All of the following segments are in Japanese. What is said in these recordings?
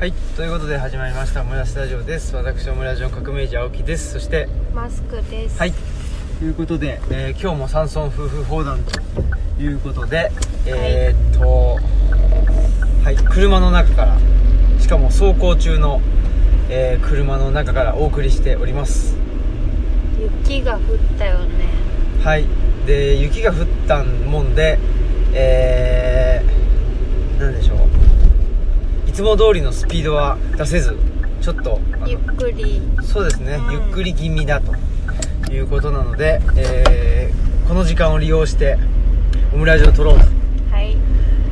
はいということで始まりました「オムラスタジオ」です。私オムラジオ革命児青木です。そしてマスクです。はいということで、えー今日も山村夫婦砲弾ということでえーっとはい車の中からしかも走行中の、えー車の中からお送りしております。雪が降ったよね。はいで雪が降ったもんでえー、なんでしょう。いつも通りのスピードは出せずちょっとゆっくり。そうですね、うん。ゆっくり気味だということなので、えーこの時間を利用してオムラジオを撮ろうはい。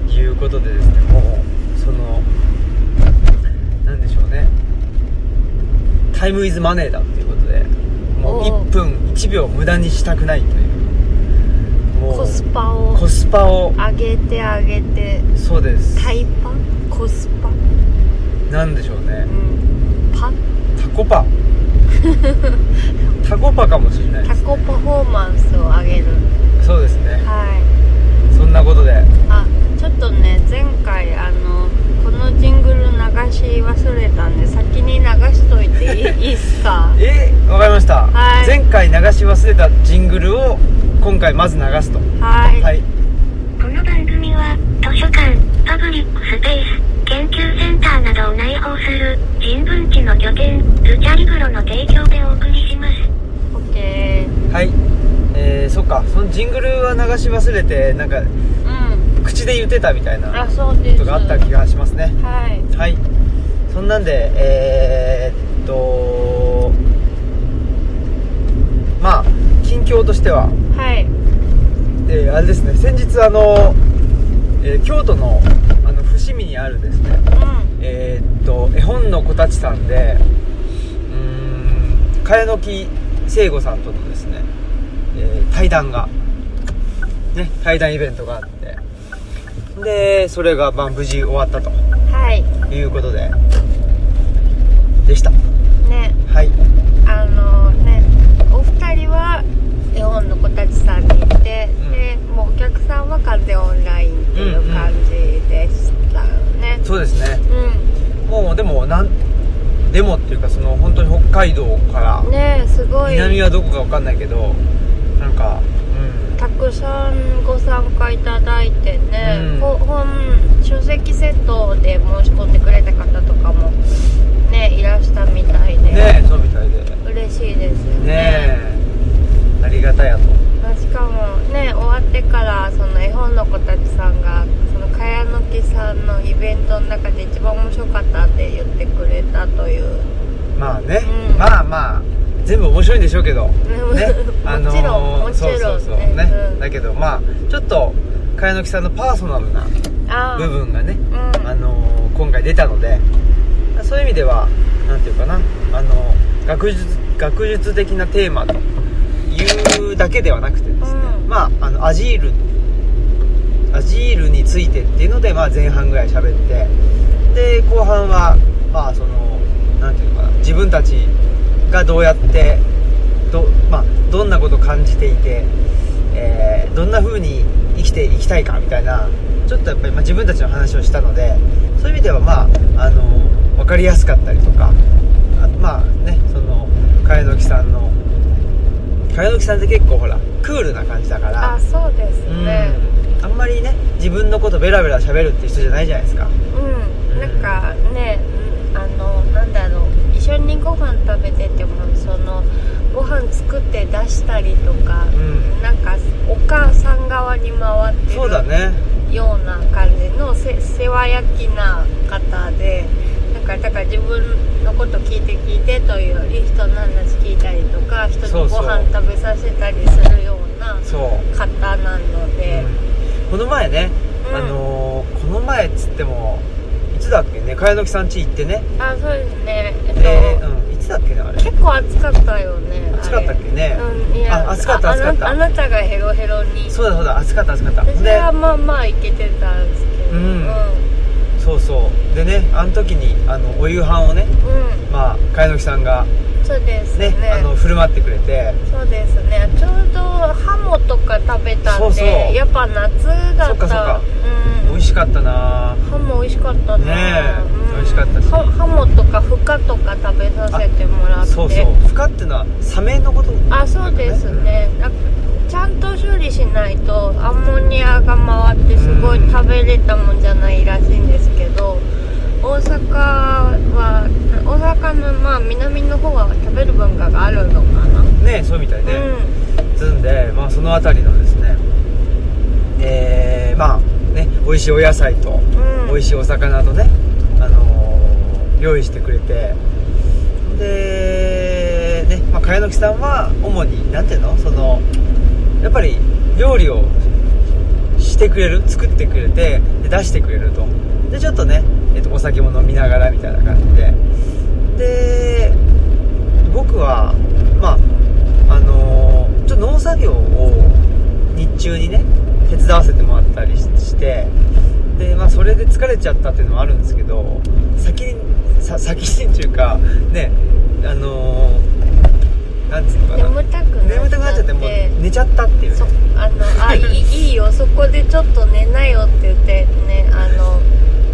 ということでですねもうそのなんでしょうね。タイムイズマネーだっていうことでもうおう1分1秒無駄にしたくないという。コスパをコスパを上げて上げて。そうです。タイパコスパ？なんでしょうね。うん。パタコパ。タコパかもしれないですタコパフォーマンスを上げる。そうですね。はい。そんなことで。あちょっとね前回あのこのジングル流し忘れたんで先に流しといていいいいっすか？えー、わかりました、はい。前回流し忘れたジングルを今回まず流すと。はい、はい。この番組は図書館、パブリックスペース、研究センターなどを内包する人文地の拠点、ルチャリブロの提供でお送りします。オッケーはい。えー、そっか。そのジングルは流し忘れてなんかうん。口で言ってたみたいなあこそうですとがあった気がしますね。はいはい。そんなんでえー、っとまあ近況としては。はい。えーあれですね。先日あの、えー京都のにあるですね。うん。えーっと絵本の子たちさんでうーん茅野木聖子さんとのですね、えー対談がね対談イベントがあってでそれがまあ無事終わったと。はい。いうことで。でした。ね。はい。あのねお二人は絵本の子たちさんに行って、うん。でもうお客さんは完全オンラインっていう感じでした。よね。そうですね。うもうでもなんでもっていうかその本当に北海道からんねすごい。南はどこかわかんないけどなんかうん。たくさんご参加いただいてね、うん。ほ本書籍セットで申し込んでくれた方とかもねいらしたみたいで、ねえそうみたいで。嬉しいですよね。え。ありがたやと。まあしかもね終わってからその絵本の子たちさんがその茅野木さんのイベントの中で一番面白かったって言ってくれたという。まあね、うん。まあまあ全部面白いんでしょうけど。うんねもちろんもちろんね。そうそうそうね、うん。だけどまあちょっと茅野木さんのパーソナルなああ部分がねうん。あの今回出たのでそういう意味ではなんていうかなあの学術学術的なテーマというだけではなくてですね、うん。まああのアジールアジールについてっていうので、まあ、前半ぐらい喋ってで後半はまあそのなんていうのかな自分たちがどうやってど,、まあ、どんなことを感じていて、えーどんな風に生きていきたいかみたいなちょっとやっぱり、まあ、自分たちの話をしたのでそういう意味ではまああの分かりやすかったりとかあまあねその茅野木茅野木さんって結構ほらクールな感じだからあそうですうん。ねあんまりね自分のことベラベラ喋るって人じゃないじゃないですか。うん、なんかねあのなんだろう一緒にご飯食べててもそのご飯作って出したりとか、ん。なんかお母さん側に回ってそうだるね。ような感じのせ世話焼きな方でかだから自分のこと聞いて聞いてというより人の話聞いたりとか人そうそう。とご飯食べさせたりするようなそう。方なので、この前ね、うん。あのーこの前っつってもいつだっけ？ね茅野木さん家行ってね。あそうですね。えっと、で、うん、いつだっけねあれ？結構暑かったよね暑かったっけね？うんいやあ暑かったあ暑かった。あなたがヘロヘロに。そうだそうだ暑かった暑かった。私ではまあまあいけてたんですけど。うんそうそう。でねあの時にあのお夕飯をねうん、うんまあ茅野木さんがそうですね。ねあの振る舞ってくれて。そうですね。ちょうどハモとか食べたんでそうそう。やっぱ夏だった。そっかそっか。うん。お味しかったな。ハモ美味しかったなねえうん。美味しかったし。ハハモとかフカとか食べさせてもらって。そうそう。フカってのはサメのこと？あそうですね。なんかちゃんと処理しないとアンモニアが回ってすごいうん食べれたもんじゃないらしいんですけど大阪は大阪のまあ南の方は食べる文化があるのかな、ねそうみたいね、つんで、まあ、その辺りのですねえー、まあね美味しいお野菜と、うん。美味しいお魚とね、あのー用意してくれてでね、まあ、茅野木さんは主に何ていうの？そのやっぱり料理をしてくれる作ってくれてで出してくれると。でちょっとね、えっとお酒も飲みながらみたいな感じで。で僕はまああのーちょっと農作業を日中にね手伝わせてもらったりしてでまあそれで疲れちゃったっていうのもあるんですけど先に先にっていうかねあのーなんつうのかな。眠たくなっちゃって。眠たくなっちゃってもう寝ちゃったっていうそねあのあ いいよ。そこでちょっと寝なよって言ってねあの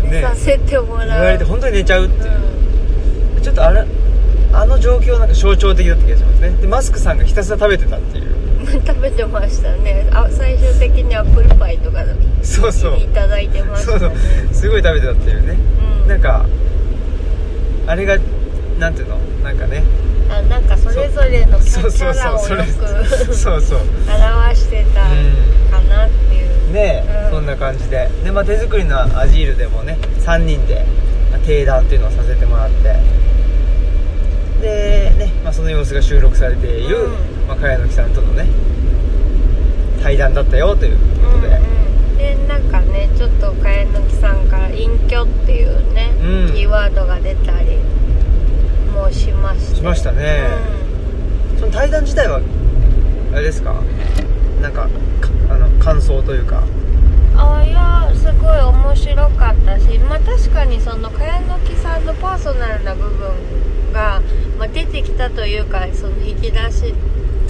寝ねさせてもらう、言われて本当に寝ちゃうっていう。うちょっとあれあの状況なんか象徴的だった気がしますね。でマスクさんがひたすら食べてたっていう。ん、食べてましたね。あ最終的にアップルパイとかそうそう。いただいてましたね。そうそう。すごい食べてたっていうね。うん。なんかあれがなんていうの？なんかねあなんかそれぞれのキそうそうャラをよくそうそう表してたかなっていう、ねえ、うんそんな感じでで、まあ、手作りのアジールでもね3人でまあ定談っていうのをさせてもらってでね、まあ、その様子が収録されている、うんまあ、茅野木さんとのね対談だったよということで、うんうん、でなんかねちょっと茅野木さんから隠居っていうね、うんキーワードが出たりもしましてしましたね。その対談自体はあれですか？なんかかあの感想というか。うん、あいやすごい面白かったしまあ確かにその茅野木さんのパーソナルな部分が、まあ、出てきたというかその引き出し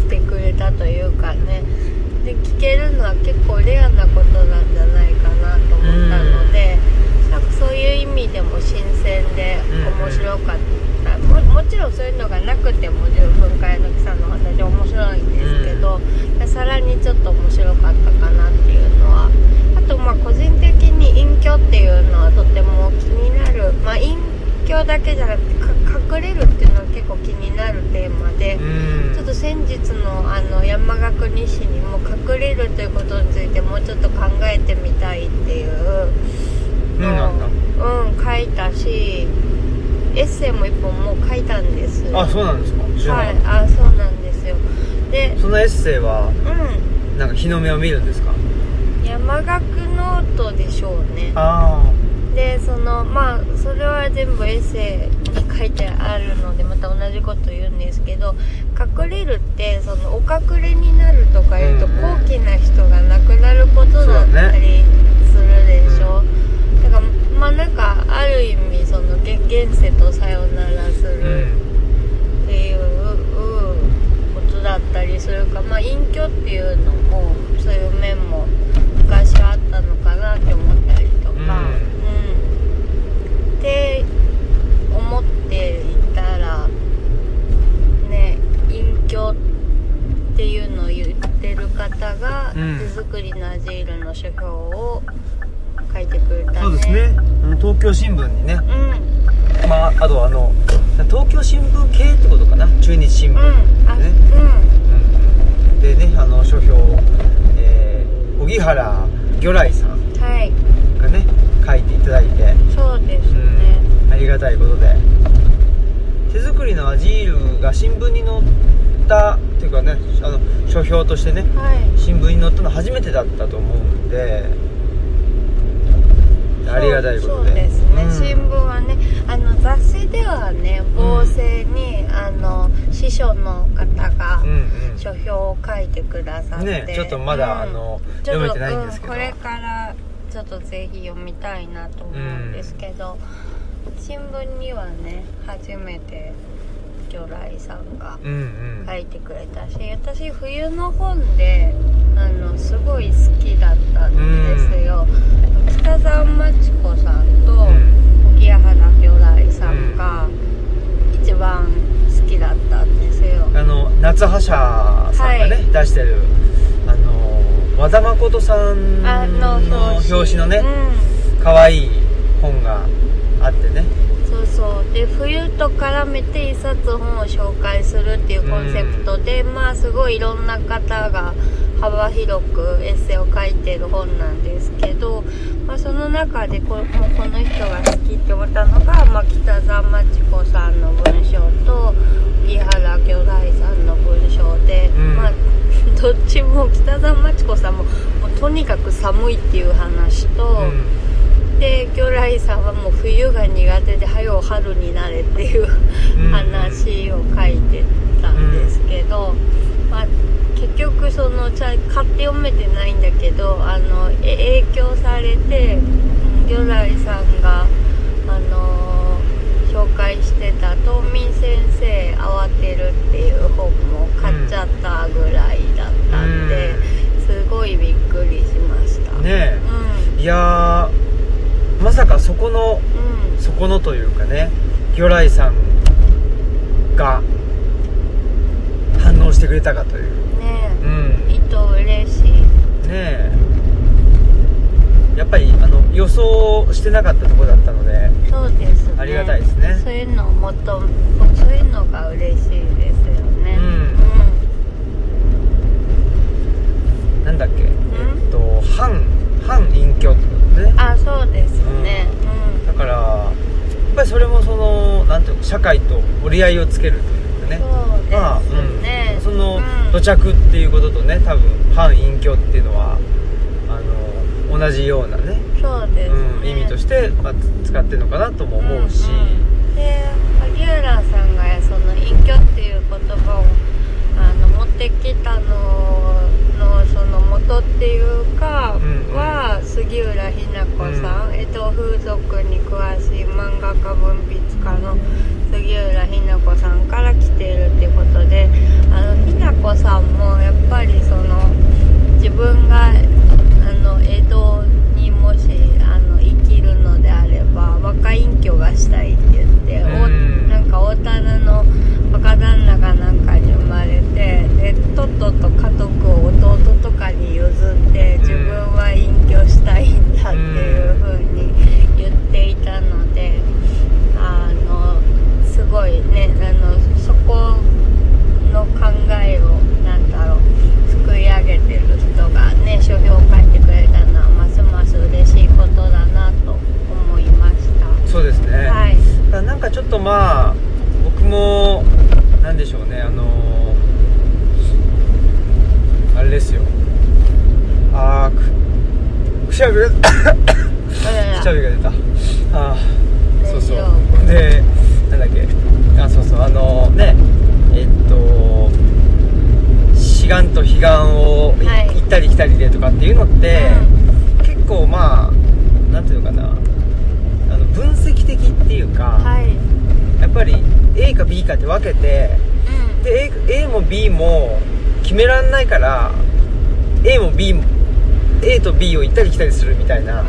てくれたというかね。で聞けるのは結構レアなことなんじゃないかなと思ったので、なんかそういう意味でも新鮮で面白かった、ももちろんそういうのがなくても十分茅野木さんの話面白いんですけど、さらにちょっと面白かったかなっていうのはあとまあ個人的に隠居っていうのはとても気になる。まあ隠居だけじゃなくてか隠れるっていうのは結構気になるテーマで。うん。ちょっと先日のあの山岳日誌にも隠れるということについてもうちょっと考えてみたいっていううんなんだうん書いたしエッセイも一本もう書いたんです。あそうなんですか。はない。あそうなんですよ。でたそのエッセイはうなんか日の目を見るんですか？ん山學ノートでしょうね。あでそのまあそれは全部エッセイに書いてあるのでまた同じこと言うんですけど隠れるってそのお隠れになるとかいうとうん高貴な人が亡くなることだったりするでしょ、だからまあなんかある意味その現現世とさよならするん。っていうことだったりするか。まあ隠居っていうのもそういう面も昔あったのかなって思ったりとか、うん。うん。って思っていたらね隠居っていうのを言ってる方が、うん。手作りのアジールの書評を書いてくれたね。そうですね。東京新聞にね。うん。まああとあの東京新聞系ってことかな。中日新聞。うん。うん。うん。でねあの書評えー荻原魚来さん。はい。がね書いていただいて。そうですね、ありがたいことで。手作りのアジールが新聞に載ったっていうかねあの書評としてねはい。新聞に載ったの初めてだったと思うんでありがたいことで。ですね、うん。新聞はねあの雑誌ではね防声に、あの司書の方がうんうん。書評を書いてくださって、ねちょっとまだ、うん。あの読めてないんですけど、うんこれからちょっとぜひ読みたいなと思うんですけど、新聞にはね初めて魚来さんがうんうん。書いてくれたし私冬の本であのすごい好きだったんですよ、北澤真知子さんとうん。荻原魚雷さんが一番好きだったんですよ、あの夏葉社さんがね、はい。出してるあの和田誠さんあのの表紙のねうん。可愛い本があってねそうそう。で冬と絡めて一冊本を紹介するっていうコンセプトで、まあすごいいろんな方が幅広くエッセイを書いてる本なんですけど、まあ、その中でこもうこの人が好きって思ったのが、まあ、北澤真知子さんの文章と荻原巨大さんの文章で、うん。まあどっちも北澤真知子さんももうとにかく寒いっていう話と、うんで魚雷さんはもう冬が苦手で早う春になれっていううん。話を書いてたんですけど、まあ、結局そのちゃ買って読めてないんだけどあのえ影響されてうん魚雷さんがあの紹介してた「冬眠先生慌てる」っていう本も買っちゃったぐらいだったんで、すごいびっくりしました。ねうん。えいやーまさかそこのうん。そこのというかね魚雷さんが反応してくれたかという。ねうん。え糸嬉しい。ねえ。やっぱりあの予想してなかったところだったのでそうですね。ありがたいですね。そういうのをもっとそういうのが嬉しいですよね。うん。なんだっけ？えっと反反隠居ってことね。あそうですね。だからやっぱりそれもそのなんていうの社会と折り合いをつけるというかね。そうですね、まあうん、そのうん。土着っていうこととね多分反隠居っていうのはあの同じようなねそうですね、うん、意味として、まあ、つ使ってるのかなとも思うし、んん。で萩原さんがその隠居っていう言葉をあの持ってきたののその元っていうかは杉浦日奈子さん、江戸風俗に詳しい漫画家文筆家の杉浦日奈子さんから来ているってことであの日奈子さんもやっぱりその自分があの江戸にもしあの生きるのであれば若隠居がしたいって言って、おうん。なんか大棚の若旦那がなんかに生まれてでとっとと家督を弟とかに譲って自分は隠居したいんだっていう風に言っていたのであのすごいねあのそこの考えをなんだろう作り上げてる人がね書評を書いてくれたのはますます嬉しいことだなと思いました。そうですね、はい。なんかちょっとまあ僕もなんでしょうねあのあれですよ。あーくくしゃみが くしゃみが出た。あーそうそう。でなんだっけ。あそうそう。あのねえっと志願と彼岸をいはい。行ったり来たりでとかっていうのって、結構まあなんていうのかな。あの分析的っていうか、はいやっぱり A か B かって分けてうん。で A, A も B も決めらんないから A も B も A と B を行ったり来たりするみたいな、う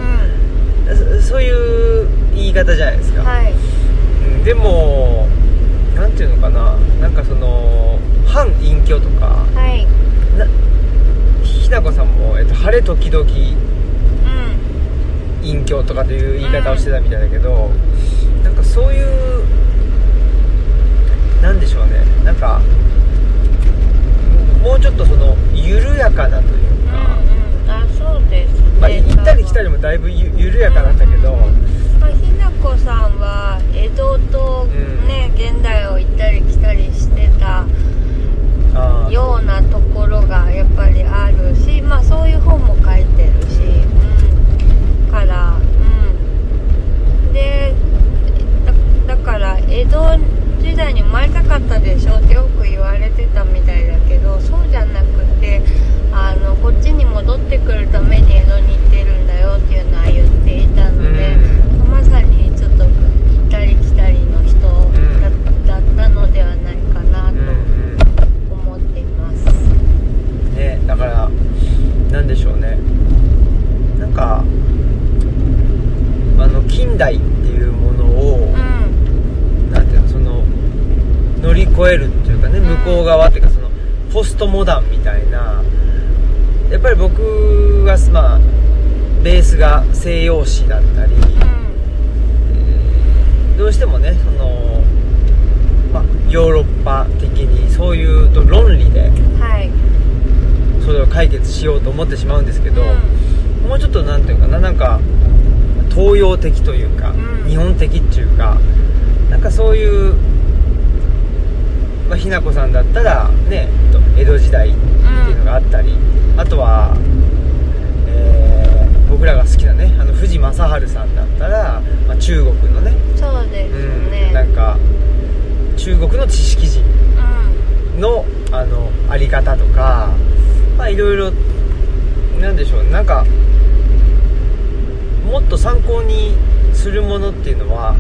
そそういう言い方じゃないですか、んはい。うんでもなんていうのかななんかその反隠居とかはい。なひなこさんも、えっと、晴れ時々うん。隠居とかという言い方をしてたみたいだけど、なんかそういうなんでしょうね。なんかもうちょっとその緩やかなというか、うんうん。あそうですね。まあ、行ったり来たりもだいぶゆ緩やかなんだけど、まあ、ひなこさんは江戸とうん。ね、現代を行ったり来たりしてたようなところがやっぱりあるしまあそういう本も書いてるし、うん、からうん。でだだから江戸時代に生まれたかったでしょってよく言われてたみたいだけどそうじゃなくてあのこっちに戻ってくるために江戸に行ってるんだよっていうのは言っていたので、まさにちょっと行ったり来たりの人だ,、ったのではないかなと思っています。ねだから何でしょうね。なんかあの近代っていうものを、うん。乗り越えるっていうかねうん。向こう側っていうかそのポストモダンみたいなやっぱり僕はまあベースが西洋史だったり、うん。どうしてもねその、まあ、ヨーロッパ的にそういうと論理ではい。それを解決しようと思ってしまうんですけど、うん。もうちょっとなんていうかななんか東洋的というか、うん。日本的っていうかなんかそういう、まあ、ひなこさんだったらねと江戸時代っていうのがあったり、あとは、えー僕らが好きなねあの藤正治さんだったら、まあ、中国のねそうですうんねなんか中国の知識人うのあのあり方とかまあいろいろなんでしょうなんかもっと参考にするものっていうのは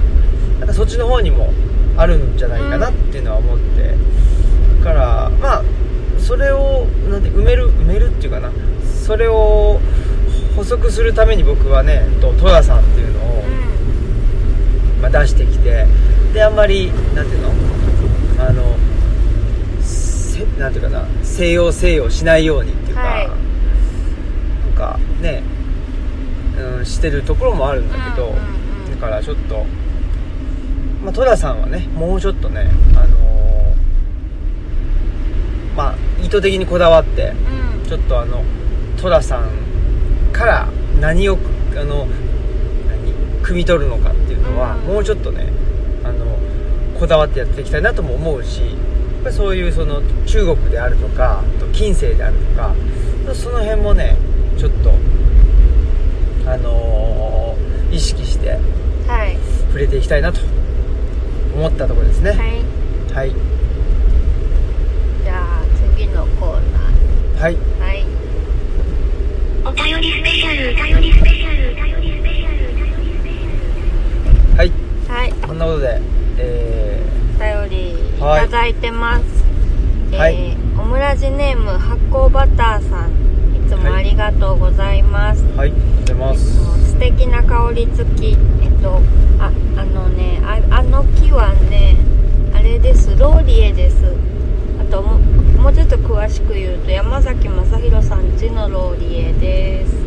なんかそっちの方にもあるんじゃないかなっていうのは思って、だからまあそれをなんて埋める埋めるっていうかな。それを補足するために僕はねと戸田さんっていうのを、まあ、出してきて。であんまりなんていうの？あのせなんていうかな？西洋西洋しないようにっていうか、はい。なんかね、うん、してるところもあるんだけど、だからちょっと、まあ、戸田さんはねもうちょっとねあのーまあ意図的にこだわってうん。ちょっとあの戸田さんから何をあの何汲み取るのかっていうのは、うん。もうちょっとねあのこだわってやっていきたいなとも思うしやっぱりそういうその中国であるとか近世であるとかその辺もねちょっとあのー意識してはい。触れていきたいなと思ったところですね。はい。はい。じゃあ次のコーはいナー。はい。お便りスペシャル、お便りスペシャル、お便りスペシャル、お便りスペシャル。はい。はい。こんなことでえお便りいはいただいてます、はい。えー、オムラジネーム発酵バターさんいつもありがとうございます、ー、はい。ありがとうございます。素敵な香り付き。えっとああのねああの木はねあれです。ローリエです。あとももうちょっと詳しく言うと山崎正弘さんちのローリエです。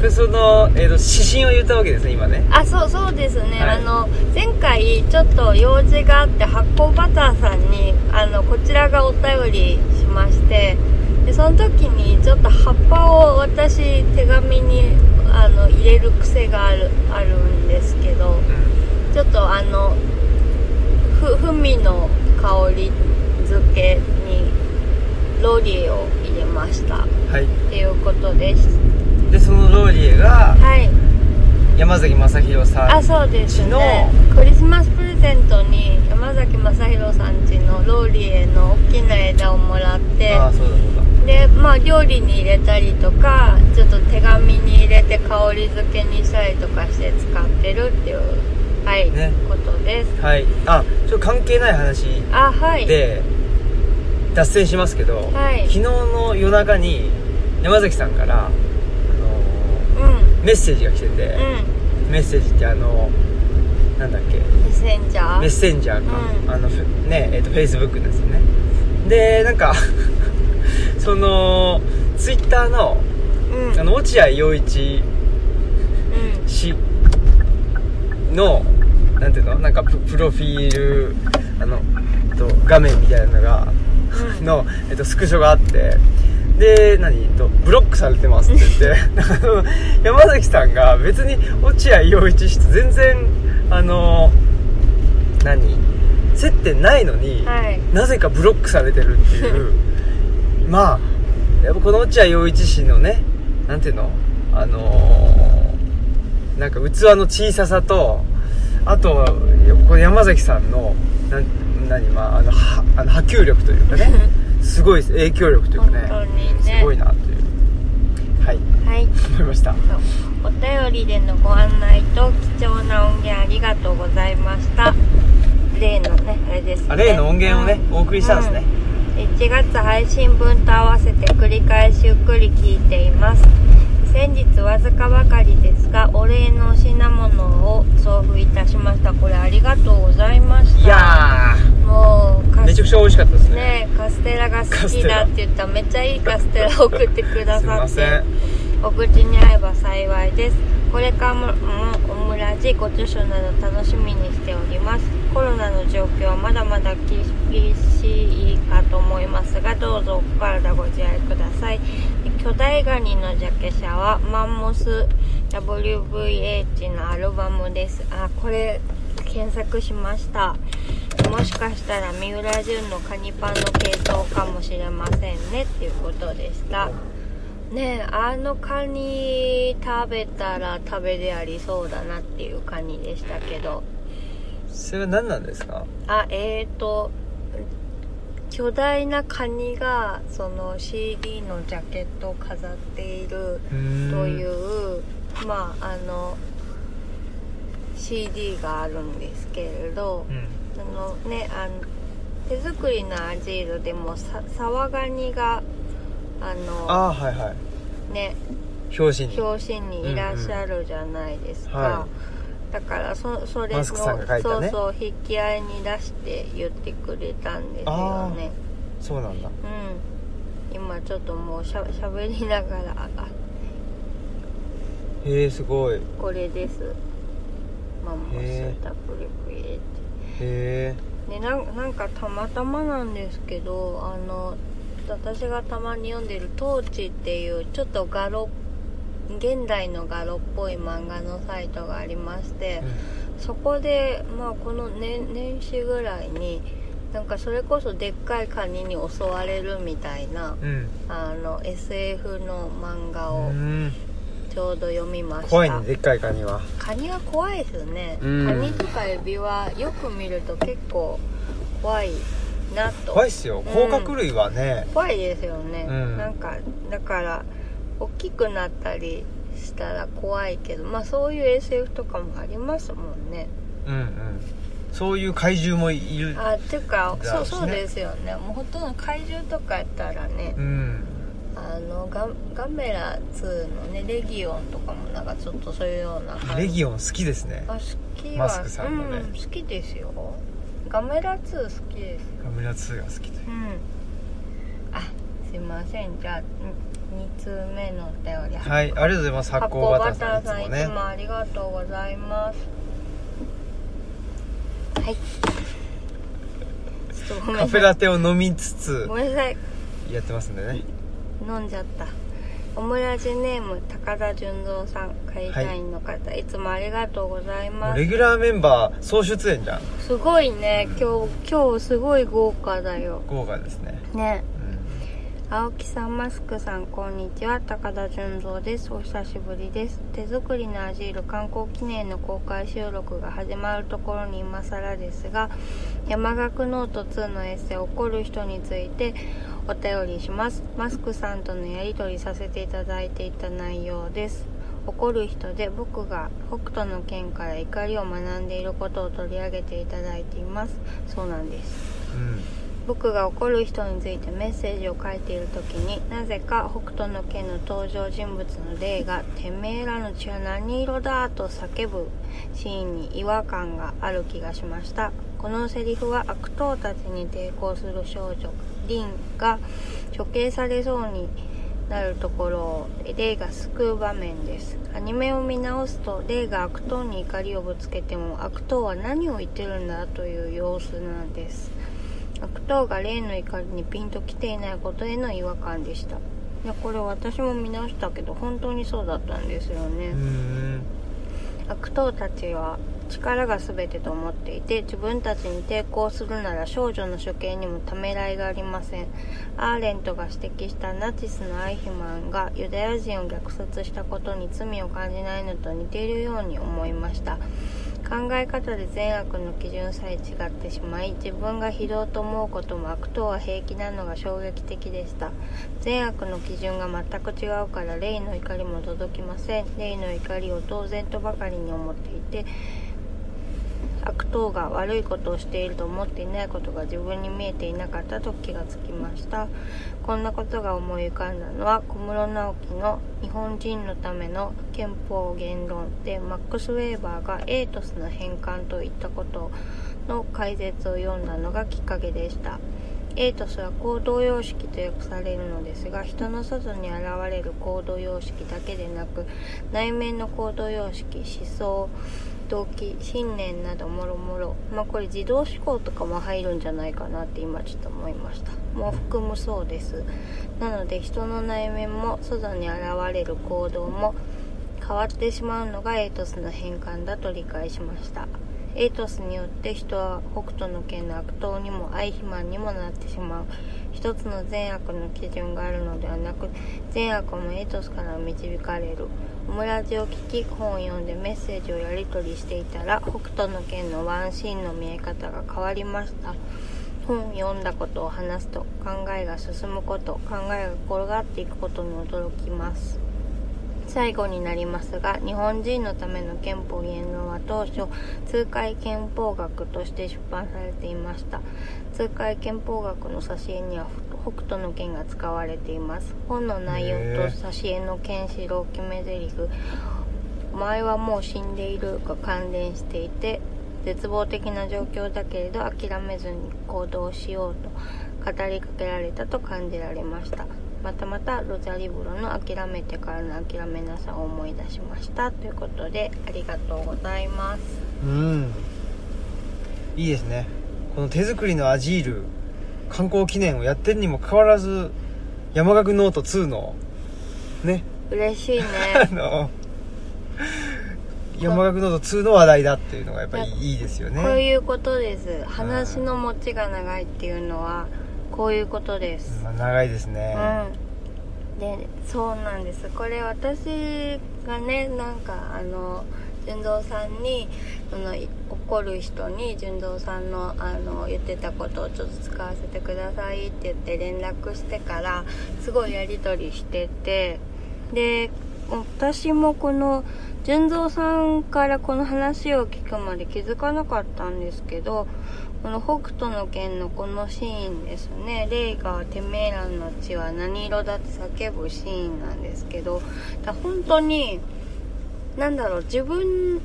で その、えー、と指針を言ったわけですね今ね。あそうそうですね、はい。あの前回ちょっと用事があって発酵バターさんにあのこちらがお便りしましてでその時にちょっと葉っぱを私手紙にあの入れる癖があるあるんですけどちょっとあのふふみの香り付けにローリエを入れました。はい。っていうことです。でそのローリエがはい。山崎正弘さんあそうですのね。クリスマスプレゼントに山崎正弘さん家のローリエの大きな枝をもらってああそうだそうだでまあ料理に入れたりとかちょっと手紙に入れて香り付けにしたりとかして使ってるっていうはい、ね。ことです。はい。あちょっと関係ない話あはい。で脱線しますけど、はい。昨日の夜中に山崎さんから、あのうん。ーメッセージが来てて、うん。メッセージってあのなんだっけ？メッセンジャー。メッセンジャーか、うん。あのふねえっ、とフェイスブックですよね。でなんかそのツイッターのうん。あの落合陽一うん。氏のなんていうの？なんかププロフィールあの、えっと、画面みたいなのがうん。の、えっと、スクショがあってで何、えっと、ブロックされてますって言って 山崎さんが別に落合陽一氏と全然あの何？接点ないのに、はい。なぜかブロックされてるっていうまあやっぱこの落合陽一氏のねなんていうの？あのーなんか器の小ささとあとこの山崎さんの何、まあ、あのはあの波及力というかね すごい影響力というかねね。すごいなという。はい。はい。思いました。お便りでのご案内と貴重な音源ありがとうございました。例のねあれですね。あ例の音源をねお送りしたんですね。うん1月配信分と合わせて繰り返しゆっくり聞いています。先日わずかばかりですがお礼の品物を送付いたしました。これありがとうございました。いやもうめちゃくちゃ美味しかったですね。ねカステラが好きだって言ったらめっちゃいいカステラを送ってくださって。お口に合えば幸いです。これからもラジご著書など楽しみにしております。コロナの状況はまだまだ厳しいかと思いますがどうぞお体ご自愛ください。巨大ガニのジャケ写はマンモス WVH のアルバムです。あこれ検索しました。もしかしたら三浦淳のカニパンの系統かもしれませんね。っていうことでした。ねえあのカニ食べたら食べでありそうだなっていうカニでしたけど。それは何なんですか？あえーと巨大なカニがその CD のジャケットを飾っているといううまああの CD があるんですけれどうん。あのねあの手作りのアジールでもさサワガニがあのああはいはい。ね。表紙に。表紙にいらっしゃるじゃないですか、うんうん。はだからそそれもね。そうそう引き合いに出して言ってくれたんですよね。そうなんだ。うん。今ちょっともうしゃしゃべりながらあへえすごい。へこれです。マンモへス WVH えでなんなんかたまたまなんですけどあの私がたまに読んでる「トーチ」っていうちょっとガロ現代のガロっぽい漫画のサイトがありまして、そこで、まあ、この年年始ぐらいになんかそれこそでっかいカニに襲われるみたいなうん。うんあの SF の漫画をうん。ちょうど読みました。怖いねでっかいカニは。カニは怖いですね、うん。カニとかエビはよく見ると結構怖いなと。怖いっすよ。甲殻類はね、怖いですよね、うん。なんかだから大きくなったりしたら怖いけどまあそういう SF とかもありますもんね。うん、うん。そういう怪獣もいる。あっていうかそうそうですよね。もうほとんど怪獣とかやったらねうん。あのガガメラ2のねレギオンとかもなんかちょっとそういうようなレギオン好きですね。あ好きはマスクさんもね。うん、好きですよガメラ2好きです。よガムラ2が好きでう。ん。あすいません。じゃあ2通目のお便り。はいありがとうございます。発酵バターさんいつもありがとうございます。はい。カフェラテを飲みつつごめんなさい。やってますんでね。飲んじゃったオムラジネーム高田純三さん会社員の方、い、つもありがとうございもます。うレギュラーメンバー総出演じゃん。すごいね今日今日すごい豪華だよ。豪華ですね。ね。うん青木さんマスクさんこんにちは。高田純三です。お久しぶりです。手作りのアジール刊行記念の公開収録が始まるところに今更ですが山學ノート2のエッセイ怒る人についてお便りします。マスクさんとのやり取りさせていただいていた内容です。怒る人で僕が北斗の剣から怒りを学んでいることを取り上げていただいています。そうなんです。うん。僕が怒る人についてメッセージを書いている時になぜか北斗の拳の登場人物の霊が「てめえらの血は何色だ!」と叫ぶシーンに違和感がある気がしましたこのセリフは悪党たちに抵抗する少女リンが処刑されそうになるところを霊が救う場面ですアニメを見直すと霊が悪党に怒りをぶつけても悪党は何を言ってるんだという様子なんです悪党が例の怒りにピンときていないことへの違和感でした。いやこれ私も見直したけど本当にそうだったんですよね、うん悪党たちは力が全てと思っていて自分たちに抵抗するなら少女の処刑にもためらいがありません。アーレントが指摘したナチスのアイヒマンがユダヤ人を虐殺したことに罪を感じないのと似ているように思いました考え方で善悪の基準さえ違ってしまい自分が非道と思うことも悪党は平気なのが衝撃的でした。善悪の基準が全く違うから霊の怒りも届きません。霊の怒りを当然とばかりに思っていて悪党が悪いことをしていると思っていないことが自分に見えていなかったと気がつきました。こんなことが思い浮かんだのは小室直樹の「日本人のための憲法言論」でマックス・ウェーバーがエイトスの変換といったことの解説を読んだのがきっかけでした。エイトスは行動様式と訳されるのですが人の外に現れる行動様式だけでなく内面の行動様式思想動機信念などもろもろまあこれ自動思考とかも入るんじゃないかなって今ちょっと思いました。もう含むそうです。なので人の内面も外に現れる行動も変わってしまうのがエートスの変換だと理解しました。エートスによって人は北斗の拳の悪党にも愛肥満にもなってしまう。一つの善悪の基準があるのではなく善悪もエートスから導かれる。オムラジを聞き本を読んでメッセージをやり取りしていたら北斗の拳のワンシーンの見え方が変わりました。本を読んだことを話すと考えが進むこと考えが転がっていくことに驚きます。最後になりますが日本人のための憲法言論は当初通会憲法学として出版されていました。通会憲法学の挿絵には北斗の拳が使われています。本の内容と挿絵のケンシロウ決め台詞お前はもう死んでいるが関連していて絶望的な状況だけれど諦めずに行動しようと語りかけられたと感じられました。またまたロザリブロの諦めてからの諦めなさを思い出しました。ということでありがとうございます。うん。いいですね。この手作りのアジール刊行記念をやってるにもかかわらず山學ノート2のね。嬉しいね。あの山岳ノート2の話題だっていうのがやっぱりいいですよね。こういうことです。話の持ちが長いっていうのはこういうことです。まあ長いですね、うん、でそうなんです。これ私がねなんかあの純三さんにその怒る人に純三さんのあの言ってたことをちょっと使わせてくださいって言って連絡してからすごいやり取りしててで私もこの純三さんからこの話を聞くまで気づかなかったんですけどこの北斗の拳のこのシーンですね、レイがてめえらの血は何色だって叫ぶシーンなんですけど、だ本当に、なんだろう、自分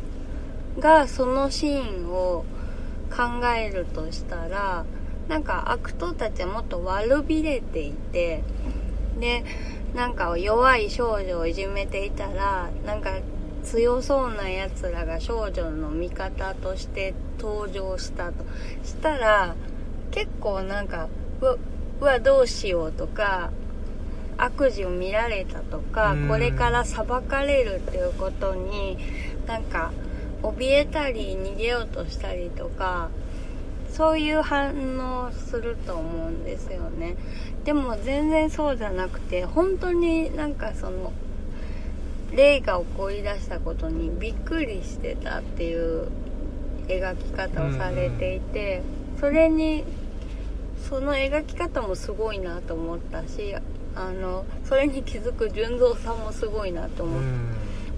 がそのシーンを考えるとしたら、なんか悪党たちはもっと悪びれていて、で、なんか弱い少女をいじめていたら、なんか強そうなやつらが少女の味方として登場したと。したら結構なんかうわどうしようとか悪事を見られたとかこれから裁かれるっていうことになんか怯えたり逃げようとしたりとかそういう反応すると思うんですよね。でも全然そうじゃなくて本当になんかその霊が起こりだしたことにびっくりしてたっていう描き方をされていて、それにその描き方もすごいなと思ったしあのそれに気づく純三さんもすごいなと思,、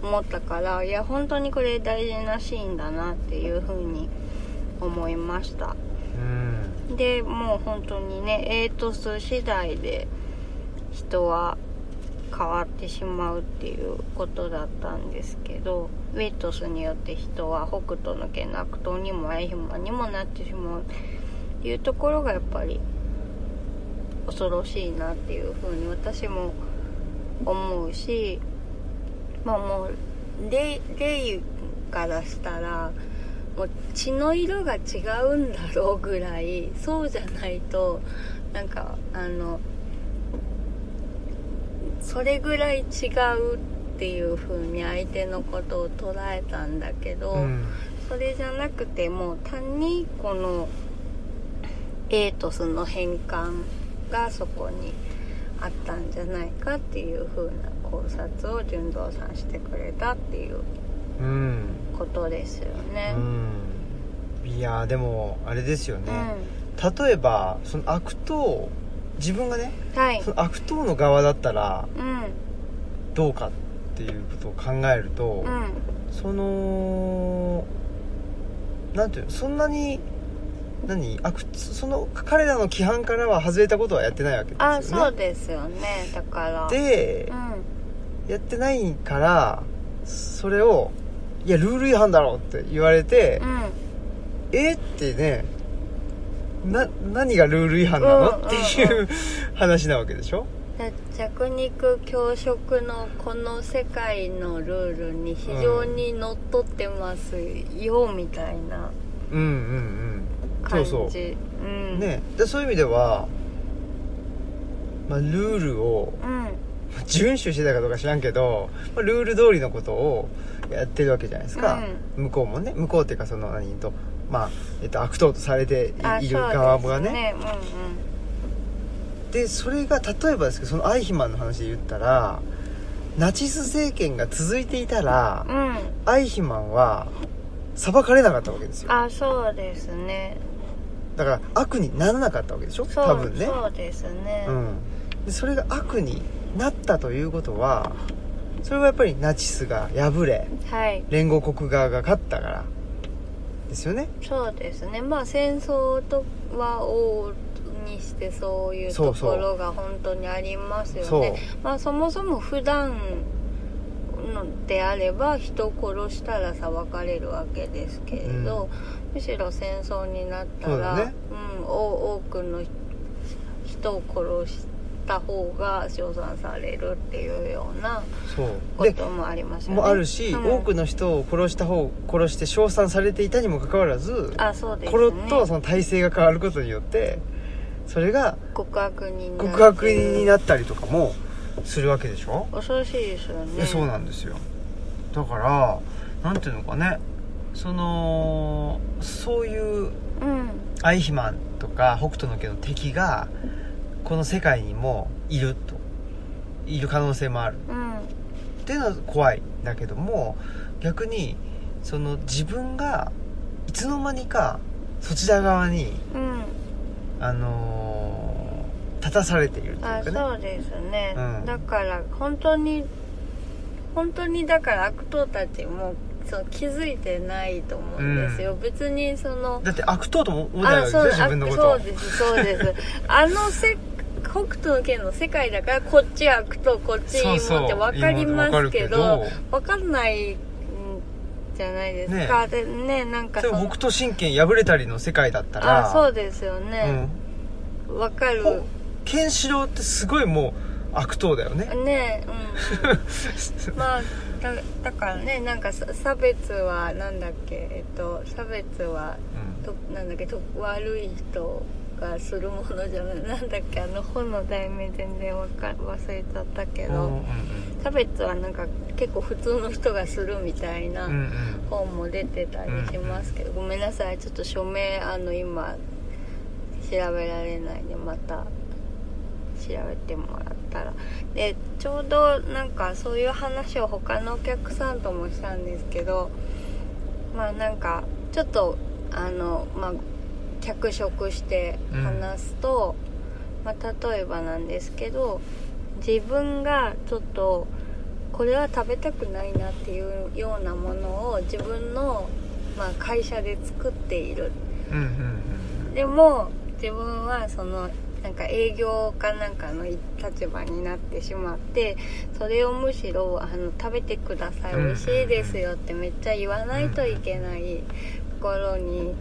思ったからいや本当にこれ大事なシーンだなっていう風に思いました、でもう本当にねエイトス次第で人は変わってしまうっていうことだったんですけどウェイトスによって人は北斗の拳の悪党にもアイヒマにもなってしまうっていうところがやっぱり恐ろしいなっていうふうに私も思うしまあもうレイからしたらもう血の色が違うんだろうぐらいそうじゃないとなんかあのそれぐらい違うっていう風に相手のことを捉えたんだけど、うん、それじゃなくてもう単にこのエイトスの変換がそこにあったんじゃないかっていう風な考察を純三さんしてくれたっていうことですよね。うん、いやでもあれですよね、うん、例えばその悪党自分がね、はい、その悪党の側だったら、どうかっていうことを考えると、うん、そのなんていうのそんなに何あくその彼らの規範からは外れたことはやってないわけですよね。あそうですよね。だから。でうん。やってないからそれを「いやルール違反だろ」って言われてうん「え？っ?」てねな何がルール違反なの、うん。っていう話なわけでしょ？だ弱肉強食のこの世界のルールに非常にのっとってますよ、みたいなうんうんうん。そ感じう。そううん。ね。でそういう意味では、まあ、ルールをうん。遵守してたかどうか知らんけど、まあ、ルール通りのことをやってるわけじゃないですか、向こうもね。向こうっていうかその何とまあ、えっと、悪党とされていいる側がね。でそれが例えばですけどそのアイヒマンの話で言ったらナチス政権が続いていたらうん。アイヒマンは裁かれなかったわけですよ。あそうですね。だから悪にならなかったわけでしょ？多分ね。そうですね、うん。でそれが悪になったということはそれはやっぱりナチスが敗れはい。連合国側が勝ったからですよね。そうですね。まあ戦争とは往々にしてそういうところが本当にありますよね。そう。まあそもそも普段のであれば人を殺したら裁かれるわけですけれど、むしろ戦争になったらそうだね。うん、お多くの人を殺した方が称賛されるっていうようなこともありますよね。もあるし、うん。多くの人を殺した方殺して称賛されていたにもかかわらずあそうですね。ッとその体制が変わることによってそれが告白になって告白になったりとかもするわけでしょ、恐ろしいですよね。そうなんですよ。だからなんていうのかね。そのそういううん。アイヒマンとか北斗の家の敵がこの世界にもいると。いる可能性もある。うんっていうのは怖いんだけども逆にその自分がいつの間にかそちら側にうん。あのー立たされているといあうかね。そうですね、うん。だから本当に本当にだから悪党たちもそう気づいてないと思うんですよ、別にそのだって悪党とも思ってないわけでしょ自分のこあとそうですそうです。あのせ北斗の拳の世界だからこっち悪党こっち芋って分かりますけど分かんないんじゃないですか、でねなんか北斗神拳破れたりの世界だったらあそうですようねん、分かる。ほケンシロウってすごいもう悪党だよね。ねうん、うん、まあだだからねなんかさ差別はなんだっけえっと差別はとなんだっけと悪い人がするものじゃない。なんだっけあの本の題名全然わか忘れちゃったけど、うんうん差別はなんか結構普通の人がするみたいなうんうん。本も出てたりしますけど、ごめんなさい。ちょっと署名あの今調べられないんでまた調べてもらったら。でちょうどなんかそういう話を他のお客さんともしたんですけど。まあなんかちょっとあのまあ脚色して話すと、まあ、例えばなんですけど自分がちょっとこれは食べたくないなっていうようなものを自分の、まあ、会社で作っている。うんうんでも自分はそのなんか営業かなんかの立場になってしまってそれをむしろあの食べてくださいうん美味しいですよってめっちゃ言わないといけないところに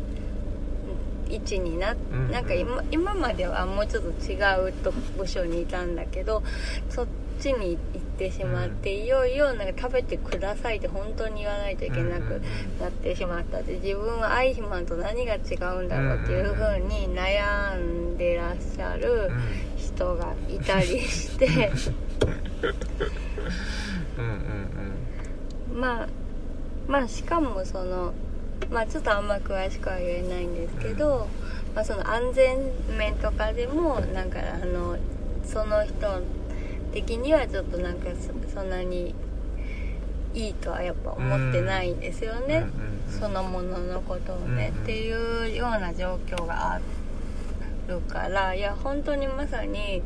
位置にななんか今今まではもうちょっと違うと部署にいたんだけどそっちに行ってしまっていよいよなんか食べてくださいって本当に言わないといけなくなってしまったで自分はアイヒマンと何が違うんだろうっていう風に悩んでらっしゃる人がいたりして。うんうんうん。まあまあしかもそのまあちょっとあんま詳しくは言えないんですけど、まあ、その安全面とかでもなんかあのその人的にはちょっとなんかそそんなにいいとはやっぱ思ってないんですよね、そのもののことをね、っていうような状況があるからいや本当にまさに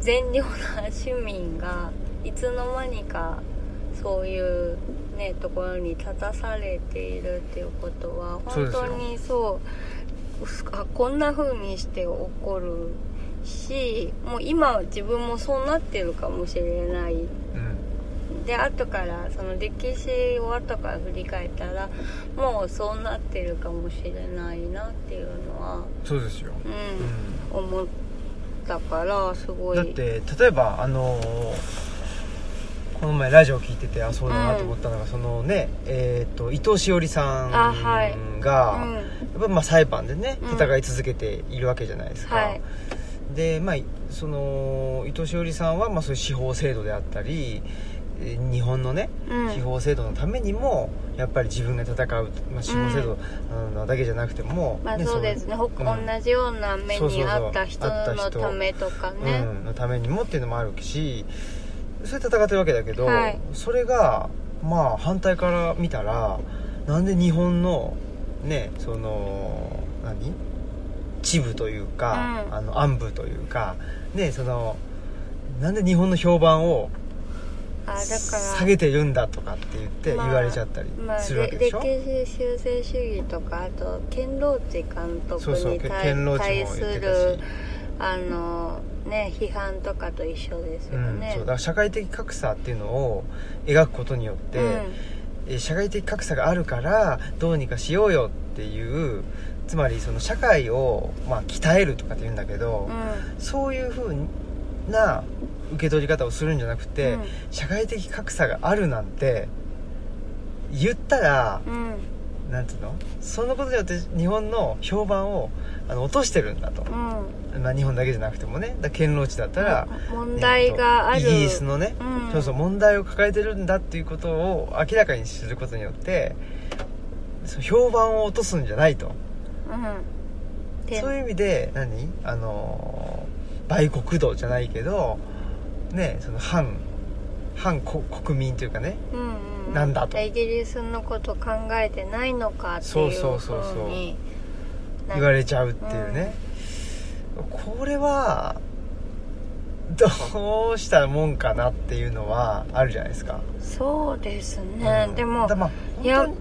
善良な市民がいつの間にかそういうねところに立たされているっていうことは本当にそうすあこんな風にして起こるしもう今は自分もそうなってるかもしれない。うん。で後からその歴史を後から振り返ったらもうそうなってるかもしれないなっていうのはそうですよ、うん、思ったからすごい。だって例えばあのこの前ラジオ聞いててあそうだなと思ったのが、そのねえっ、と伊藤詩織さんあはい。が、うんやっぱまあ裁判でねうん。戦い続けているわけじゃないですか、はい。でまあその伊藤詩織さんは、まあ、そういう司法制度であったりえー日本のね、うん。司法制度のためにもやっぱり自分が戦う、まあ、司法制度だけじゃなくても、まあねそうですね、ほうん。同じような目にあった人のためとかね、うん、のためにもっていうのもあるしそれで戦ってるわけだけど、はい。それがまあ反対から見たらなんで日本のねその何？支部というか、うん。あの暗部というかねそのなんで日本の評判をあだから。下げてるんだとかって言って言われちゃったりまあ、するわけでしょ、歴史修正主義とかあと堅牢地監督そうそうに対堅牢地もすってたるしあのね批判とかと一緒ですようん、ね、そうだから社会的格差っていうのを描くことによって、うん。えー社会的格差があるからどうにかしようよっていうつまりその社会を、まあ、鍛えるとかって言うんだけど、そういう風な受け取り方をするんじゃなくて、うん。社会的格差があるなんて言ったらうんうんなんていうの？そのことによって日本の評判をあの落としてるんだと、うん。まあ、日本だけじゃなくてもね。だ堅牢地だったら、問題がある、えっとイギリスのね、うん。そうそう問題を抱えてるんだっていうことを明らかにすることによってそう評判を落とすんじゃないと。うん。でそういう意味で何？あの売国度じゃないけどねその反反国国民というかね。うんなんだと。イギリスのこと考えてないのかっていうそうそうそう言われちゃうっていうね、これはどうしたもんかなっていうのはあるじゃないですか、そうですね、うん。でもだまあやうん。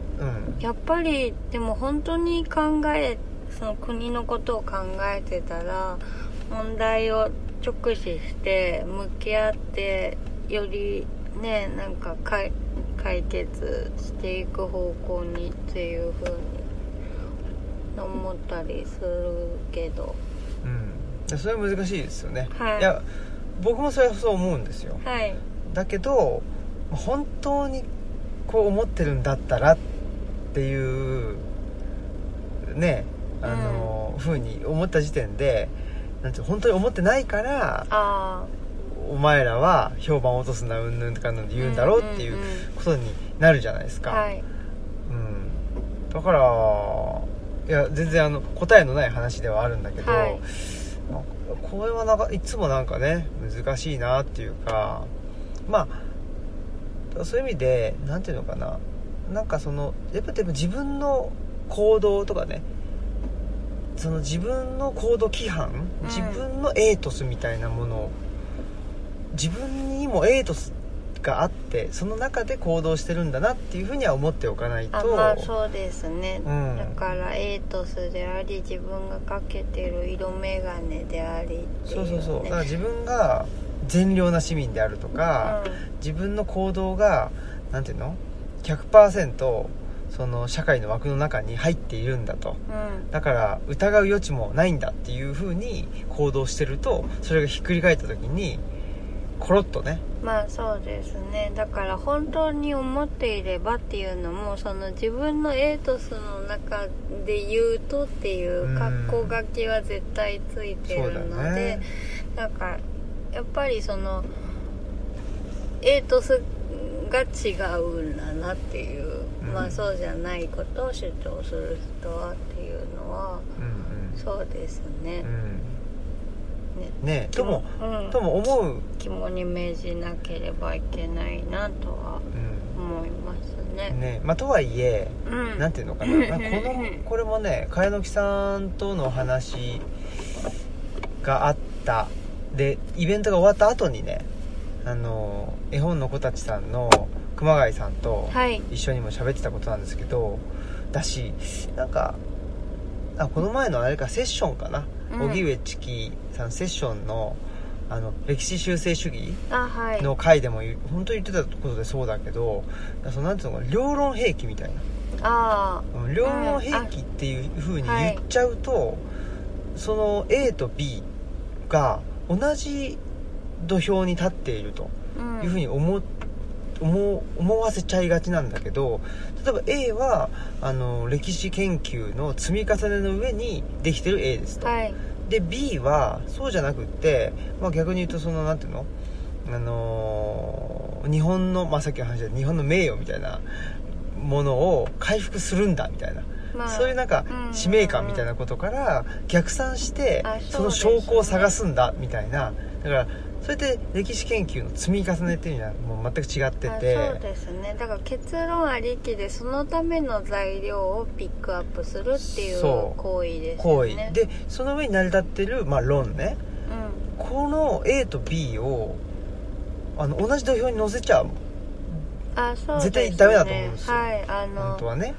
やっぱりでも本当に考えその国のことを考えてたら問題を直視して向き合ってよりねなんか解解決していく方向にっていう風に思ったりするけど。うん、それは難しいですよね、はい。や僕もそれはそう思うんですよ。はい。だけど本当にこう思ってるんだったらっていうねあの、ふうに思った時点でなんて本当に思ってないからあお前らは評判を落とすなうんぬんとかの言うんだろうっていううんうんうんことになるじゃないですか、あはい。うん、だからいや全然あの答えのない話ではあるんだけど、はい。まあこれはなんかいつもなんかね難しいなっていうかまあそういう意味でなんていうのかな。なんかそのやっぱでも自分の行動とかねその自分の行動規範、うん。自分のエイトスみたいなものを自分にもエイトスがあってその中で行動してるんだなっていうふうには思っておかないと。あまあそうですね、うん。だからエイトスであり自分がかけてる色眼鏡でありね、そうそうそう。だから自分が善良な市民であるとか、自分の行動がなんていうの？100%その社会の枠の中に入っているんだと。うん、うんだから疑う余地もないんだっていう風に行動してるとそれがひっくり返った時にコロッとねまあそうですね。だから本当に思っていればっていうのもその自分のエイトスの中で言うとっていう格好書きは絶対ついてるのでね。だからやっぱりそのエイトスが違うんだなっていう、うん。まあそうじゃないことを主張する人はっていうのはうんそうですね。うんうんねねとも、うん。とも思う、肝に銘じなければいけないなとはうん。思いますね。ねまあ、とはいえうん。なんていうのかな、まあこのこれもね茅野木さんとの話があった。でイベントが終わった後にねあの絵本の子たちさんの熊谷さんとはい。一緒にも喋ってたことなんですけどだしなんかあこの前のあれかセッションかな。うん荻、上チキさんセッションのあの歴史修正主義の回でも言う本当に言ってたことでそうだけどそのなんていうのかな両論兵器みたいな。両論兵器っていう風に言っちゃうと、その A と B が同じ土俵に立っているというふうに思,、思う思わせちゃいがちなんだけど例えば A はあの歴史研究の積み重ねの上にできてる A ですと、はい。で B はそうじゃなくって、まあ、逆に言うとそのなんていうの？あのー日本の、まあ、さっきの話で日本の名誉みたいなものを回復するんだみたいな、まあそういうなんかうん。使命感みたいなことから逆算してあその証拠を探すんだみたいな。だからそれで歴史研究の積み重ねっていうのはもう全く違ってあてそうですね。だから結論ありきでそのための材料をピックアップするっていう行為です行為。でその上に成り立ってる、まあ、論ね。うん。この A と B をあの同じ土俵に乗せちゃう。あそうね、絶対ダメだと思うんですよ。はいあの本当はね。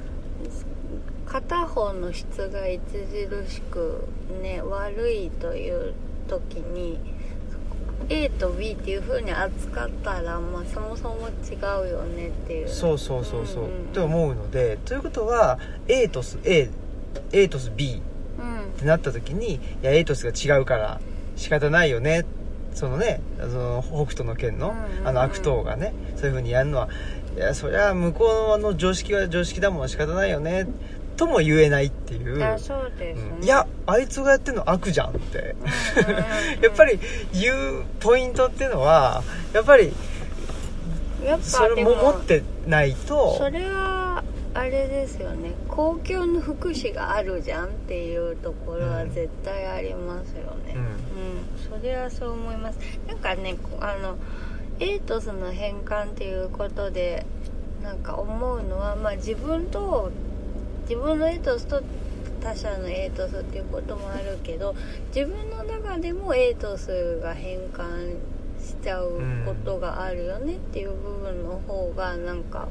片方の質が著しくね悪いという時に A と B っていう風に扱ったら、まあ、そもそも違うよねっていう。そうそうそうそう、うんうんうん。って思うのでということは A とす A, A とす B うん。ってなった時にいや A とすが違うから仕方ないよね。そのねその北斗の拳の,、うんうんうん。あの悪党がねそういう風にやるのはいやそりゃ向こうの常識は常識だもん仕方ないよねとも言えないっていう。ね、うん。いやあいつがやってるの悪じゃんって。やっぱり言うポイントっていうのはやっぱりやっぱそれでも持ってないと。それはあれですよね。公共の福祉があるじゃんっていうところは絶対ありますよね。うん。うん、それはそう思います。なんかねこあのエートスの変換っていうことでなんか思うのは、まあ、自分と自分のエートスと他者のエートスっていうこともあるけど自分の中でもエートスが変換しちゃうことがあるよねっていう部分の方がなんか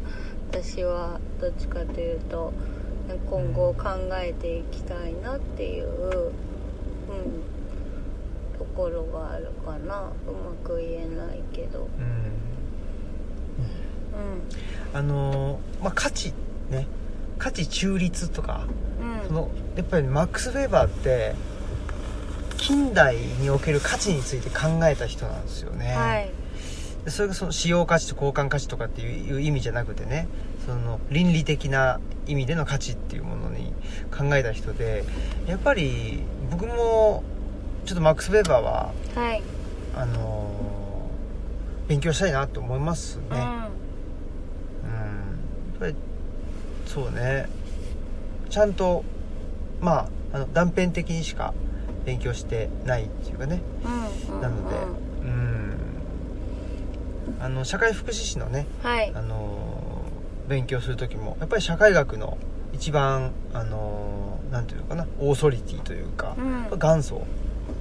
私はどっちかというと今後考えていきたいなっていう、うん、ところがあるかな。うまく言えないけど。うん。うん。あのーまあ価値ね価値中立とかうん。そのやっぱりマックス・ウェーバーって近代における価値について考えた人なんですよね、はい。でそれがその使用価値と交換価値とかっていう意味じゃなくてねその倫理的な意味での価値っていうものに考えた人でやっぱり僕もちょっとマックス・ウェーバーははい。あのー勉強したいなと思いますね、うん。うん、やっぱりそうね。ちゃんとまああの断片的にしか勉強してないっていうかね。うんうんなのでうん。あの社会福祉士のねはい。あの勉強する時もやっぱり社会学の一番あのなんていうのかなオーソリティというか、うん。元祖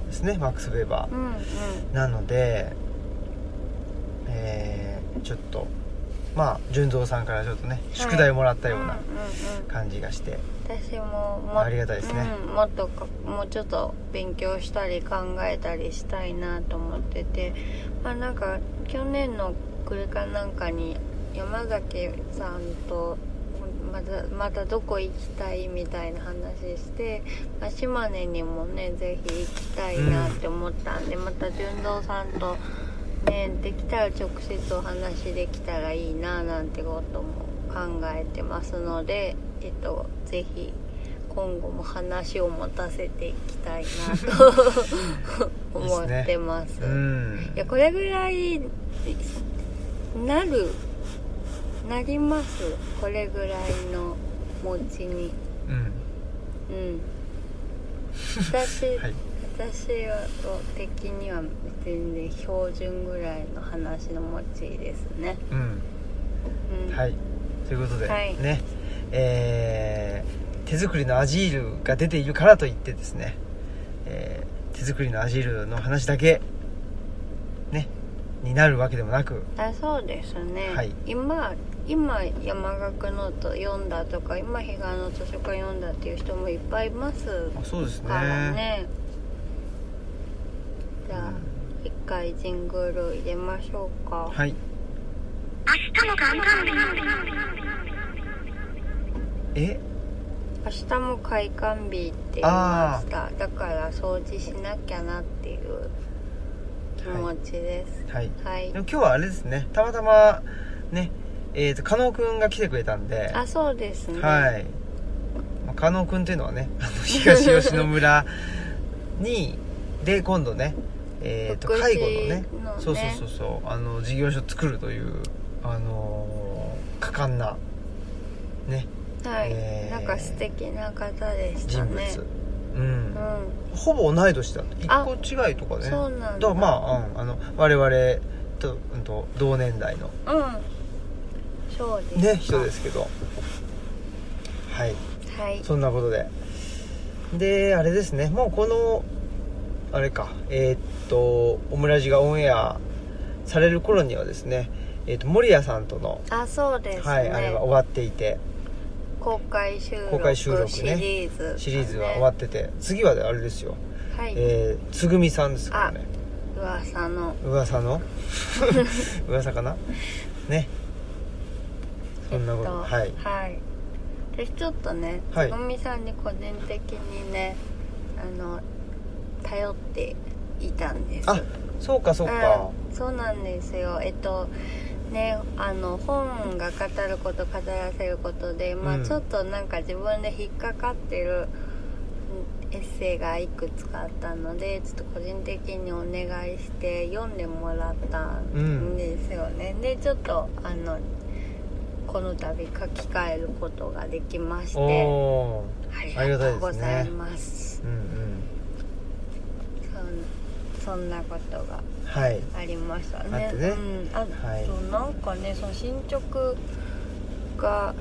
ですねマックス・ウェーバー、うんうん。なので、えーちょっとまあ純三さんからちょっとね宿題をもらったようなうんうんうん。感じがして、私ももありがたいですね。うん、もっとかもうちょっと勉強したり考えたりしたいなと思ってて。まあなんか去年の暮れかなんかに山崎さんとまたまたどこ行きたいみたいな話して、まあ、島根にもねぜひ行きたいなって思ったんで、また純三さんとねできたら直接お話できたらいいななんてことも考えてますのでえっとぜひ今後も話を持たせていきたいなと 思ってます。うん。いやこれぐらいなるなります。これぐらいの持ちに。うん。うん。私、はい私的には全然標準ぐらいの話の持ちですね。うん。うんはい。ということで、はい。ね。えー手作りのアジールが出ているからといってですね、えー手作りのアジールの話だけね。になるわけでもなく。あそうですね、はい。今今山學ノート読んだとか今彼岸の図書館読んだっていう人もいっぱいいますあそうですね。からねじゃあ一回ジングル入れましょうか。はい。明日も頑張る。え？明日も開館日って言いました。だから掃除しなきゃなっていう気持ちです。はい。はい、でも今日はあれですね。たまたまねえっ、と加納くんが来てくれたんで。あそうですね。はい、まあ、加納くんっていうのはねあの東吉野村にで今度ねえっ、と介護のね。のね。そうそうそうそう。あの事業所作るというあのー果敢なね。はい、えーなんか素敵な方でした人物、ねうん。うん。ほぼ同い年だ。一あ個違いとかね。そうなんだ。まあ、うん、あの我々と,、うん、と同年代の。うん。そうですね人ですけど。はい。はい。そんなことで。であれですね。もうこのあれか。えーっとオムラジがオンエアされる頃にはですねえーっと守谷さんとの、あそうですね、はいあれは終わっていて。公開収録公開収録ね。シリーズ、シリーズは終わってて。次はあれですよ。はい、えーつぐみさんですからね。噂の。噂の？噂かな？ね。そんなこと、えっとはい。はい。私ちょっとねつはい。ぐみさんに個人的にねあの頼っていたんです。あそうかそうか、うんそうなんですよ。えっとねあの本が語ること語らせることで、まあうんちょっとなんか自分で引っかかってるうんエッセイがいくつかあったのでちょっと個人的にお願いして読んでもらったんですよね、でちょっとあのこの度書き換えることができましてありがとうございます。ーうんうんそんなことがはい。ありましたね。あってね。うん、あはい。となんかねその進捗が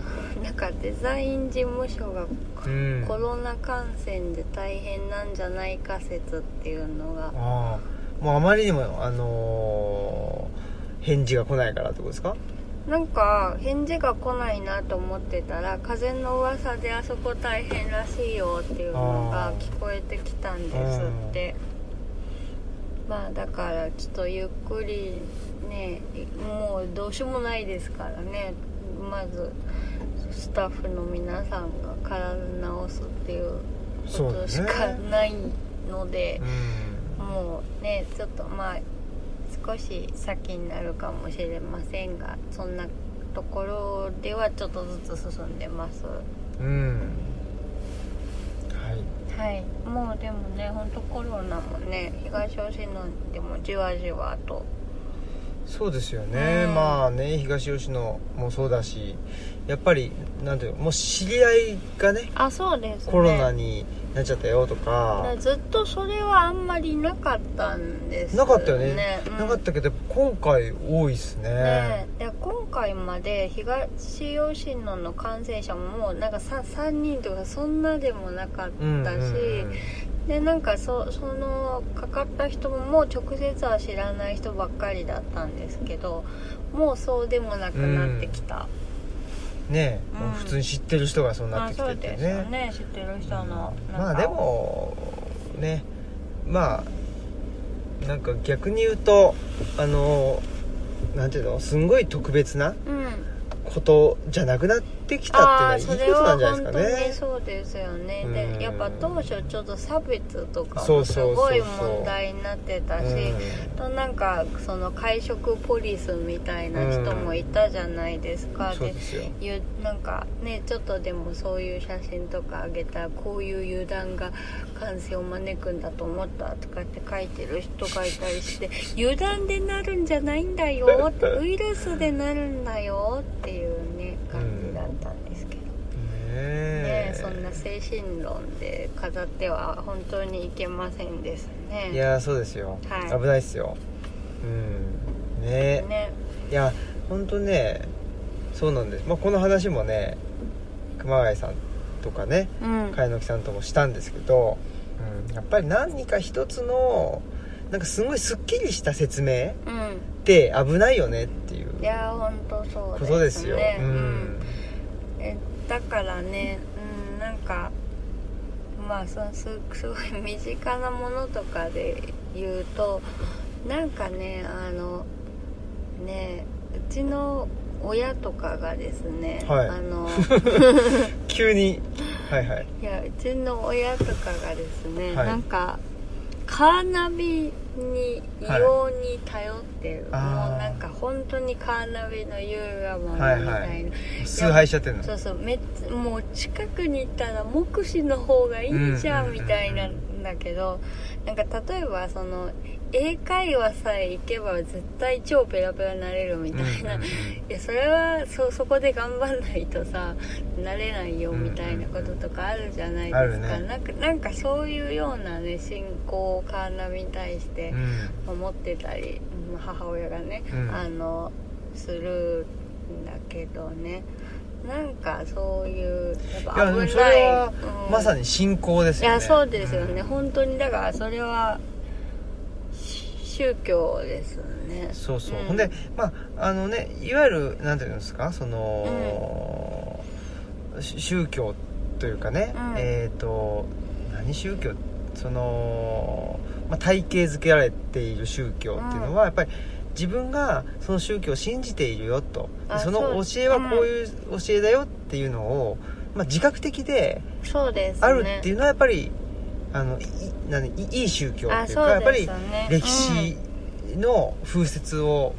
なんかデザイン事務所がうん。コロナ感染で大変なんじゃないか説っていうのが。ああ。もうあまりにもあのー返事が来ないからってことですか？なんか返事が来ないなと思ってたら風の噂であそこ大変らしいよっていうのが聞こえてきたんですってまあだからちょっとゆっくりねもうどうしようもないですからね。まずスタッフの皆さんが体直すっていうことしかないのでうんもうねちょっとまあ少し先になるかもしれませんがそんなところではちょっとずつ進んでます。うんはい。はいもうでもねほんとコロナもね東吉野でもじわじわと。そうですよね、うんまあね東吉野もそうだしやっぱりなんていうのもう知り合いがねあそうですね。コロナになっちゃったよとか、だずっとそれはあんまりなかったんですなかったよね。うん。なかったけど今回多いっすね。ねで今回まで東吉野の感染者ももうなんか 3, 3人とかそんなでもなかったし、うんうんうん。でなんかそそのかかった人ももう直接は知らない人ばっかりだったんですけどもうそうでもなくなってきた、ねうん。もう普通に知ってる人がそうなってきててあそうですよね。ね知ってる人のまあでもねまあなんか逆に言うとあのなんていうのすんごい特別なうん。ことじゃなくなってきたっていうのはいいことなんじゃないですかそれは本当にねそうですよね。うん。でやっぱ当初ちょっと差別とかもすごい問題になってたしとなんかその会食ポリスみたいな人もいたじゃないですか、うででなんかねちょっとでもそういう写真とかあげたらこういう油断が感染を招くんだと思ったとかって書いてる人がいたりして 油断でなるんじゃないんだよウイルスでなるんだよっていうね感じだったんですけど、ねねえ。そんな精神論で語っては本当にいけませんですね。いやーそうですよ、はい。危ないっすよ。うん。ね。ね。いや本当ねそうなんです、まあ、この話もね熊谷さんとかねう野木さんともしたんですけど、うん、やっぱり何か一つのなんかすごいすっきりした説明っうん。て危ないよねっていういや本当そうことですよ。ねうん。えだからね、うん、なんかまあそすすごい身近なものとかで言うとなんかねあのねうちの親とかがですね、はい。あの 急にはいはい。いやうちの親とかがですね、はい。なんかカーナビに異様に頼ってる、はい。もうなんか本当にカーナビの言うがままみたいな、はいはい。崇拝しちゃってるの？そうそうめもう近くに行ったら目視の方がいいじゃうんん。みたいなんだけどなんか例えばその英会話さえ行けば絶対超ペラペラになれるみたいな、うんうんうん。いやそれはそそこで頑張んないとさなれないよみたいなこととかあるじゃないですか、あるね。なんかなんかそういうようなね信仰をカーナビに対してうん。思ってたり、まあ母親がね、うん。あのするんだけどね。なんかそういうやっいぱ危ないやでもそれはうん。まさに信仰ですよね。いやそうですよね、うん本当に。だからそれはし宗教ですね。そうそう、ん。ほんでまああのねいわゆるなんていうんですか？その、し宗教というかね、うん。えっ、と何宗教？その、まあ、体系づけられている宗教っていうのは、やっぱり自分がその宗教を信じているよと。その教えはこういう教えだよっていうのを、まあ、自覚的でそうですね。あるっていうのはやっぱりあのいい何いいい宗教っていうあそうかやっぱりですよね。歴史の風雪を、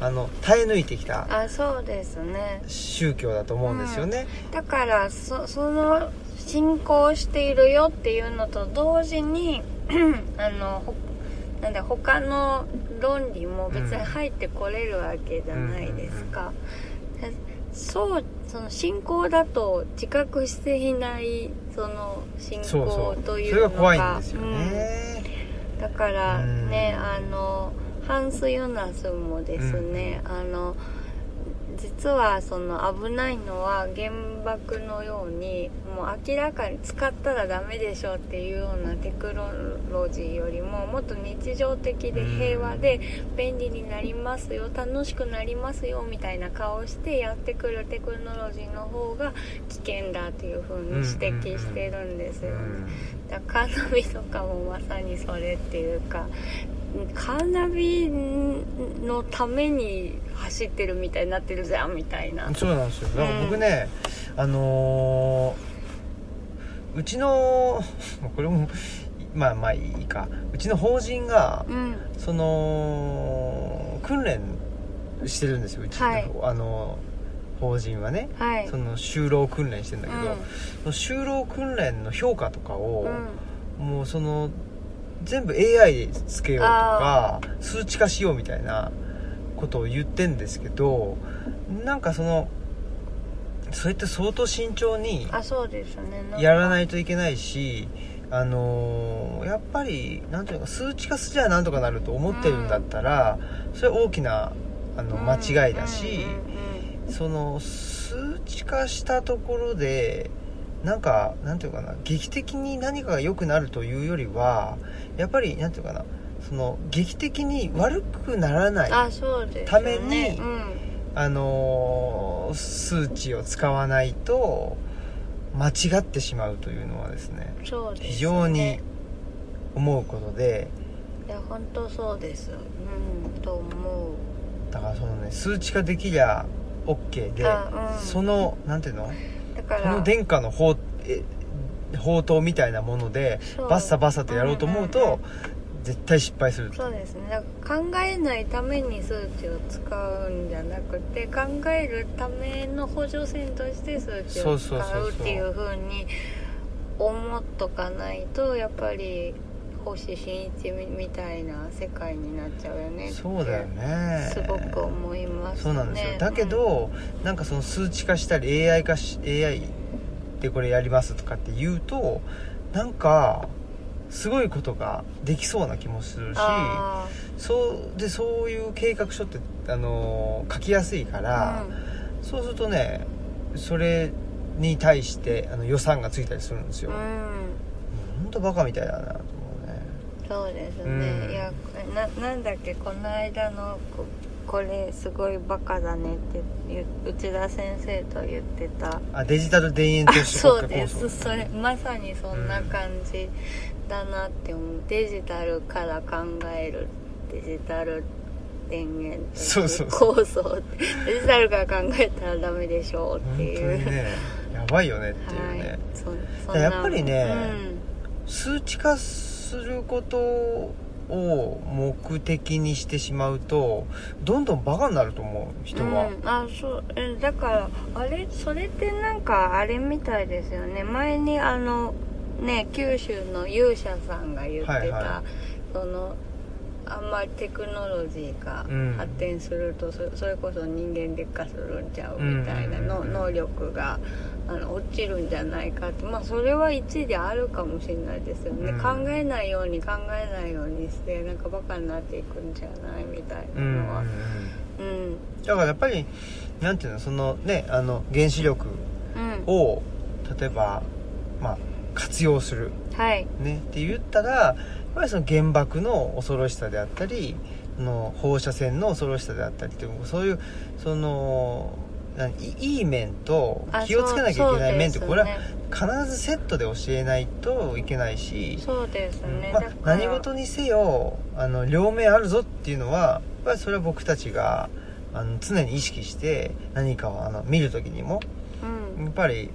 あの耐え抜いてきたあそうですね。宗教だと思うんですよね、だからそその信仰しているよっていうのと同時に あのほなんだ他の論理も別に入ってこれるわけじゃないですか、でそうその信仰だと自覚していないその信仰というのが怖いんですよね、うん。だからねうん。あのハンス・ユナスもですね、あの実はその危ないのは原爆のようにもう明らかに使ったらダメでしょっていうようなテクノロジーよりももっと日常的で平和で便利になりますよ楽しくなりますよみたいな顔してやってくるテクノロジーの方が危険だっていう風に指摘してるんですよね。だからカーナビとかもまさにそれっていうかカーナビのために走ってるみたいになってるじゃんみたいな。うんそうなんですよ。だから僕ね、あのーうちのこれもまあまあいいか。うちの法人がうん。その訓練してるんですようちの、はい。あの法人はね。はい。その就労訓練してんだけど、うん。就労訓練の評価とかを、うん。もうその全部 AI でつけようとか数値化しようみたいなことを言ってんですけどなんかそのそれって相当慎重にあそうですね。やらないいといけないしあのーやっぱりなんていうのか数値化すりゃなんとかなると思ってるんだったら、それは大きなあの間違いだし、その数値化したところでなんかなんていうかな劇的に何かが良くなるというよりはやっぱりなんていうかなその劇的に悪くならないためにうん。あのー数値を使わないと間違ってしまうというのはですねすね。非常に思うことでいや本当そうです。うんと思う。だからそのね数値化できりゃ OK で、あうん。そのなんていうのだからこの殿下の宝え宝刀みたいなものでバッサバッサとやろうと思うと、絶対失敗するそうですね。だから考えないために数値を使うんじゃなくて考えるための補助線として数値を使そうっていう風に思っとかないとやっぱり星新一みたいな世界になっちゃうよね。そうだよね。すごく思いますね。そうなんですよ。だけど、なんかその数値化したり AI 化し AI でこれやりますとかって言うとなんかすごいことができそうな気もするしあそうでそういう計画書って、あのー書きやすいから、ーそうするとねそれに対してあの予算がついたりするんですよ、うん、うん本当バカみたいだなとそうですね、うん。いやななんだっけこの間のここれすごいバカだねって内田先生と言ってた。あデジタル田園あ都市そうです。それまさにそんな感じだなって思う。デジタルから考えるデジタル田園都そう市そうそう。構想デジタルから考えたらダメでしょうっていう。ねやばいよねっていうはい。ね、そそやっぱりねうん。数値化することを目的にしてしまうとどんどんバカになると思う人が、うん、あそう。えだからあれ？それってなんかあれみたいですよね。前にあのね九州の勇者さんが言ってた、はいはそのあんまりテクノロジーがうん。発展すると、そそれこそ人間劣化するんちゃうみたいなの、うんうんうん。能力があの落ちるんじゃないかって。まあそれは一理あるかもしれないですよね、うん。考えないように考えないようにしてなんかバカになっていくんじゃないみたいなうんうんのはうん。うん。だからやっぱりなんていうのそのねあの原子力うん。を例えばまあ活用する。はい。ねって言ったらやっぱりその原爆の恐ろしさであったりその放射線の恐ろしさであったりっていうそういうその何いいい面とあ気をつけなきゃいけない面ってこれは必ずセットで教えないといけないし、そうですね、まあ何事にせよあの両面あるぞっていうのはやっぱりそれは僕たちがあの常に意識して何かをあの見る時にもうん。やっぱり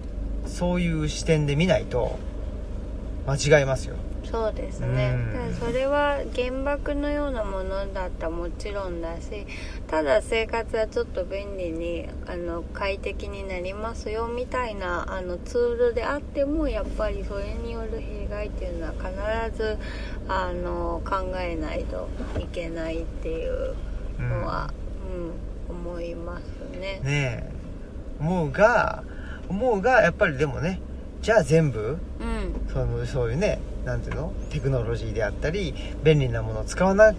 そういう視点で見ないと間違いますよそうですね、うん。それは原爆のようなものだったらもちろんだしただ生活はちょっと便利にあの快適になりますよみたいなあのツールであってもやっぱりそれによる弊害っていうのは必ずあの考えないといけないっていうのは、うん思いますね。ねえ。思うが思うがやっぱりでもねじゃあ全部うん。そのそういうねなんていうの？テクノロジーであったり便利なものを使わな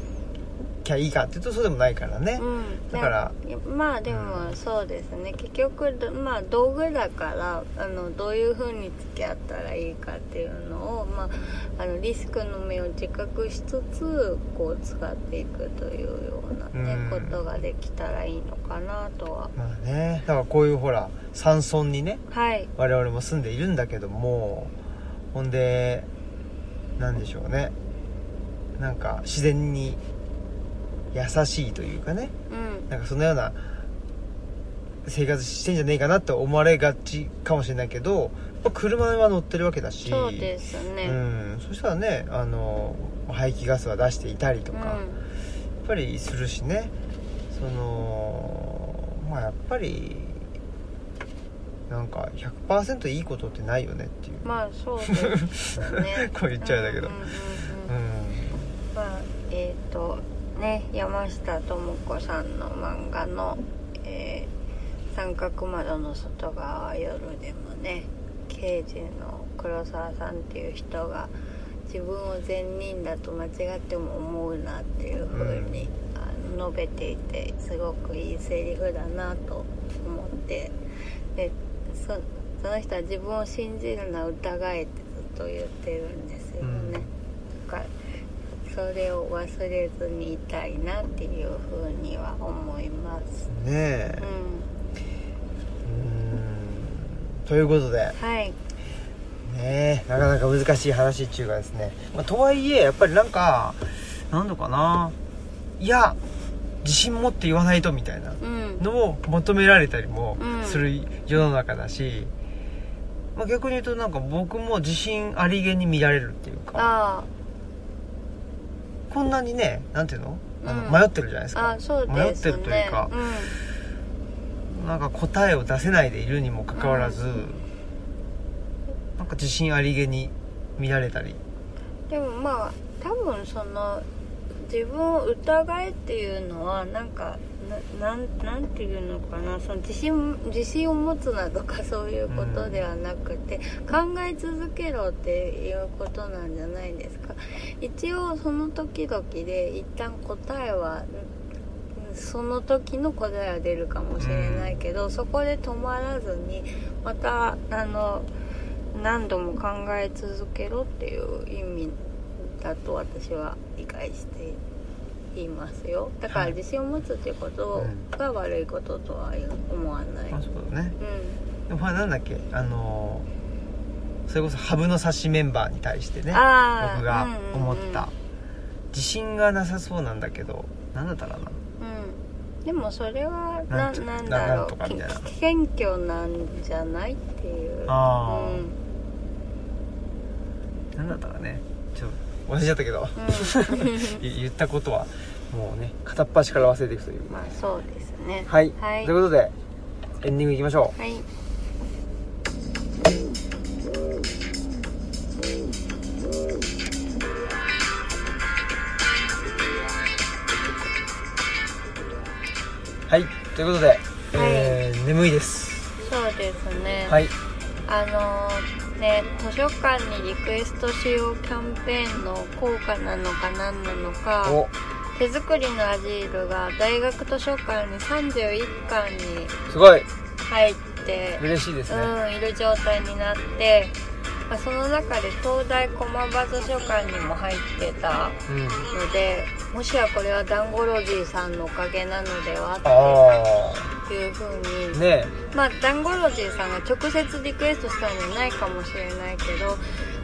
きゃいいかっていうとそうでもないからね、うん、だからまあでもそうですね。結局どまあ道具だからあのどういう風に付き合ったらいいかっていうのを、まあ、あのリスクの目を自覚しつつこう使っていくというようなね、うん。ことができたらいいのかなとは。まあね。だからこういうほら山村にねはい。我々も住んでいるんだけどもほんでなんでしょうね。なんか自然に優しいというかね。うん。なんかそのような生活してんじゃねえかなって思われがちかもしれないけど車は乗ってるわけだし。そうですね。うん、そしたらねあの排気ガスは出していたりとか、やっぱりするしね。そのまあやっぱりなんか100%いいことってないよねっていう、まあそうですね。こう言っちゃうんだけど。うんうんうんうん。うん。まあえっ、とね山下智子さんの漫画の「えー三角窓の外側は夜」でもね刑事の黒沢さんっていう人が自分を善人だと間違っても思うなっていう風に、あの述べていてすごくいいセリフだなと思ってでそその人は自分を信じるな疑えってずっと言ってるんですよね、うん。だからそれを忘れずにいたいなっていうふうには思います。ねえ。ううん。ということで。んはい。ねえ。なかなか難しい話っていうかですね、まあ、とはいえやっぱりなんかなんのかな。いや自信持って言わないとみたいなうん。のを求められたりもうん。する世の中だし、まあ、逆に言うとなんか僕も自信ありげに見られるっていうかあこんなにねなんていうの？あの、うん。迷ってるじゃないですか。迷ってるというかなんか答えを出せないでいるにもかかわらず、なんか自信ありげに見られたり。うん、でもまあ多分その自分を疑えっていうのはなんかなんていうのかな。その自信自信を持つなとかそういうことではなくて、考え続けろっていうことなんじゃないですか。一応その時々で一旦答えはその時の答えは出るかもしれないけど、そこで止まらずにまたあの何度も考え続けろっていう意味だと私は理解していますよ。だからはい。自信を持つっていうことが悪いこととは思わない、あそうだね。うん。でもこれなんだっけ？あのーそれこそハブの差しメンバーに対してね僕が思っうんうんうん。た、自信がなさそうなんだけどなんだったらな？うん。でもそれはなてなんだろう。謙虚なんじゃないっていう。あー。うん。なんだったらね？忘れちゃったけど、うん。い言ったことはもうね片っ端から忘れていくという。まあそうですね。はい、はい。ということでエンディングいきましょう。はい。はい。ということで、えー眠いです。そうですね。はい。あのね図書館にリクエストしようキャンペーンの効果なのか何なのか。お。手作りのアジールが大学図書館に31巻にすごい。入って嬉しいですね、うん、いる状態になって、まあ、その中で東大駒場図書館にも入ってたうん。のでもしやこれはダンゴロジーさんのおかげなのではあっていうふうにあねまあダンゴロジーさんが直接リクエストしたんじゃないかもしれないけど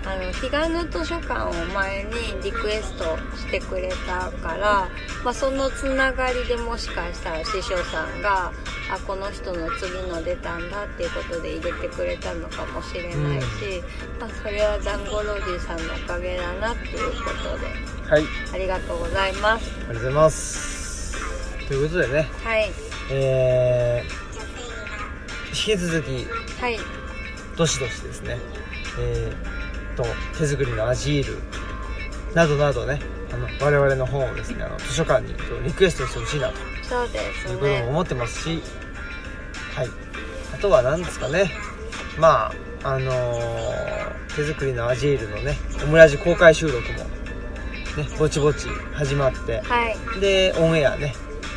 あの彼岸の図書館を前にリクエストしてくれたから、まあ、そのつながりでもしかしたら師匠さんがあこの人の次の出たんだっていうことで入れてくれたのかもしれないし、まあ、それはダンゴロジーさんのおかげだなっていうことで。はい。ありがとうございます。ありがとうございます。ということでね。はい。えー、引き続きはい。どしどしですね。えー、と手作りのアジールなどなどねあの我々の本をですねあの図書館にリクエストしてほしいなと。そうですいうこともね思ってますし、はい。あとは何ですかね。まああのー手作りのアジールのねオムラジ公開収録もねぼちぼち始まってはい。でオンエアね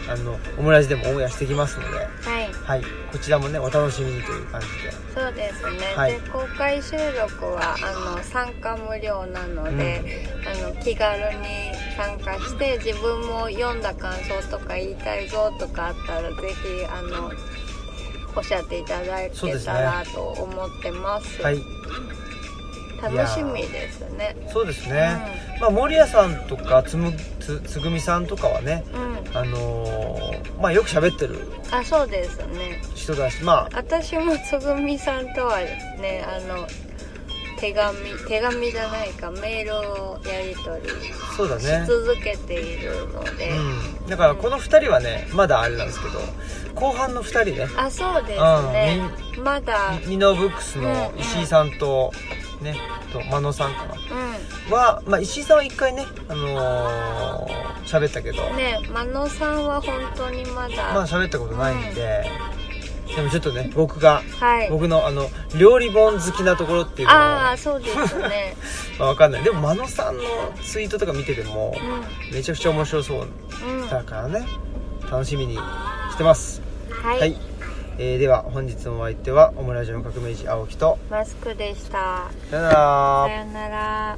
あのオムラジでもオンエアしてきますのではいはいこちらもねお楽しみにという感じで。そうですね、はい。で公開収録はあの参加無料なので、あの気軽に参加して自分も読んだ感想とか言いたいぞとかあったらぜひあのおっしゃっていただけたらと思ってます。はい楽しみですね。そうですね、まあ森谷さんとかつむつつぐみさんとかはねうん、あのーまあよく喋ってるあそうですね。人だしまあ私もつぐみさんとはねあの手紙手紙じゃないかメールをやり取りそうだね。し続けているので、うん、だからこの2人はねまだあれなんですけど後半の2人ね。あそうですね。まだ。ミノブックスの石井さんとねと真野さんかなうは、まあ、石井さんは1回ねあのー喋ったけど、んね真野さんは本当にまだ、まあ喋ったことないんで、でもちょっとね僕がはい。僕のあの料理本好きなところっていうのを。ああそうですね。まあ、わかんない。でも真野さんのツイートとか見ててもうめちゃくちゃ面白そううんうんだからね。楽しみにしてます。はい、はい、えーでは本日のお相手はオムラジオの革命児青木とマスクでした。さよなら。さよなら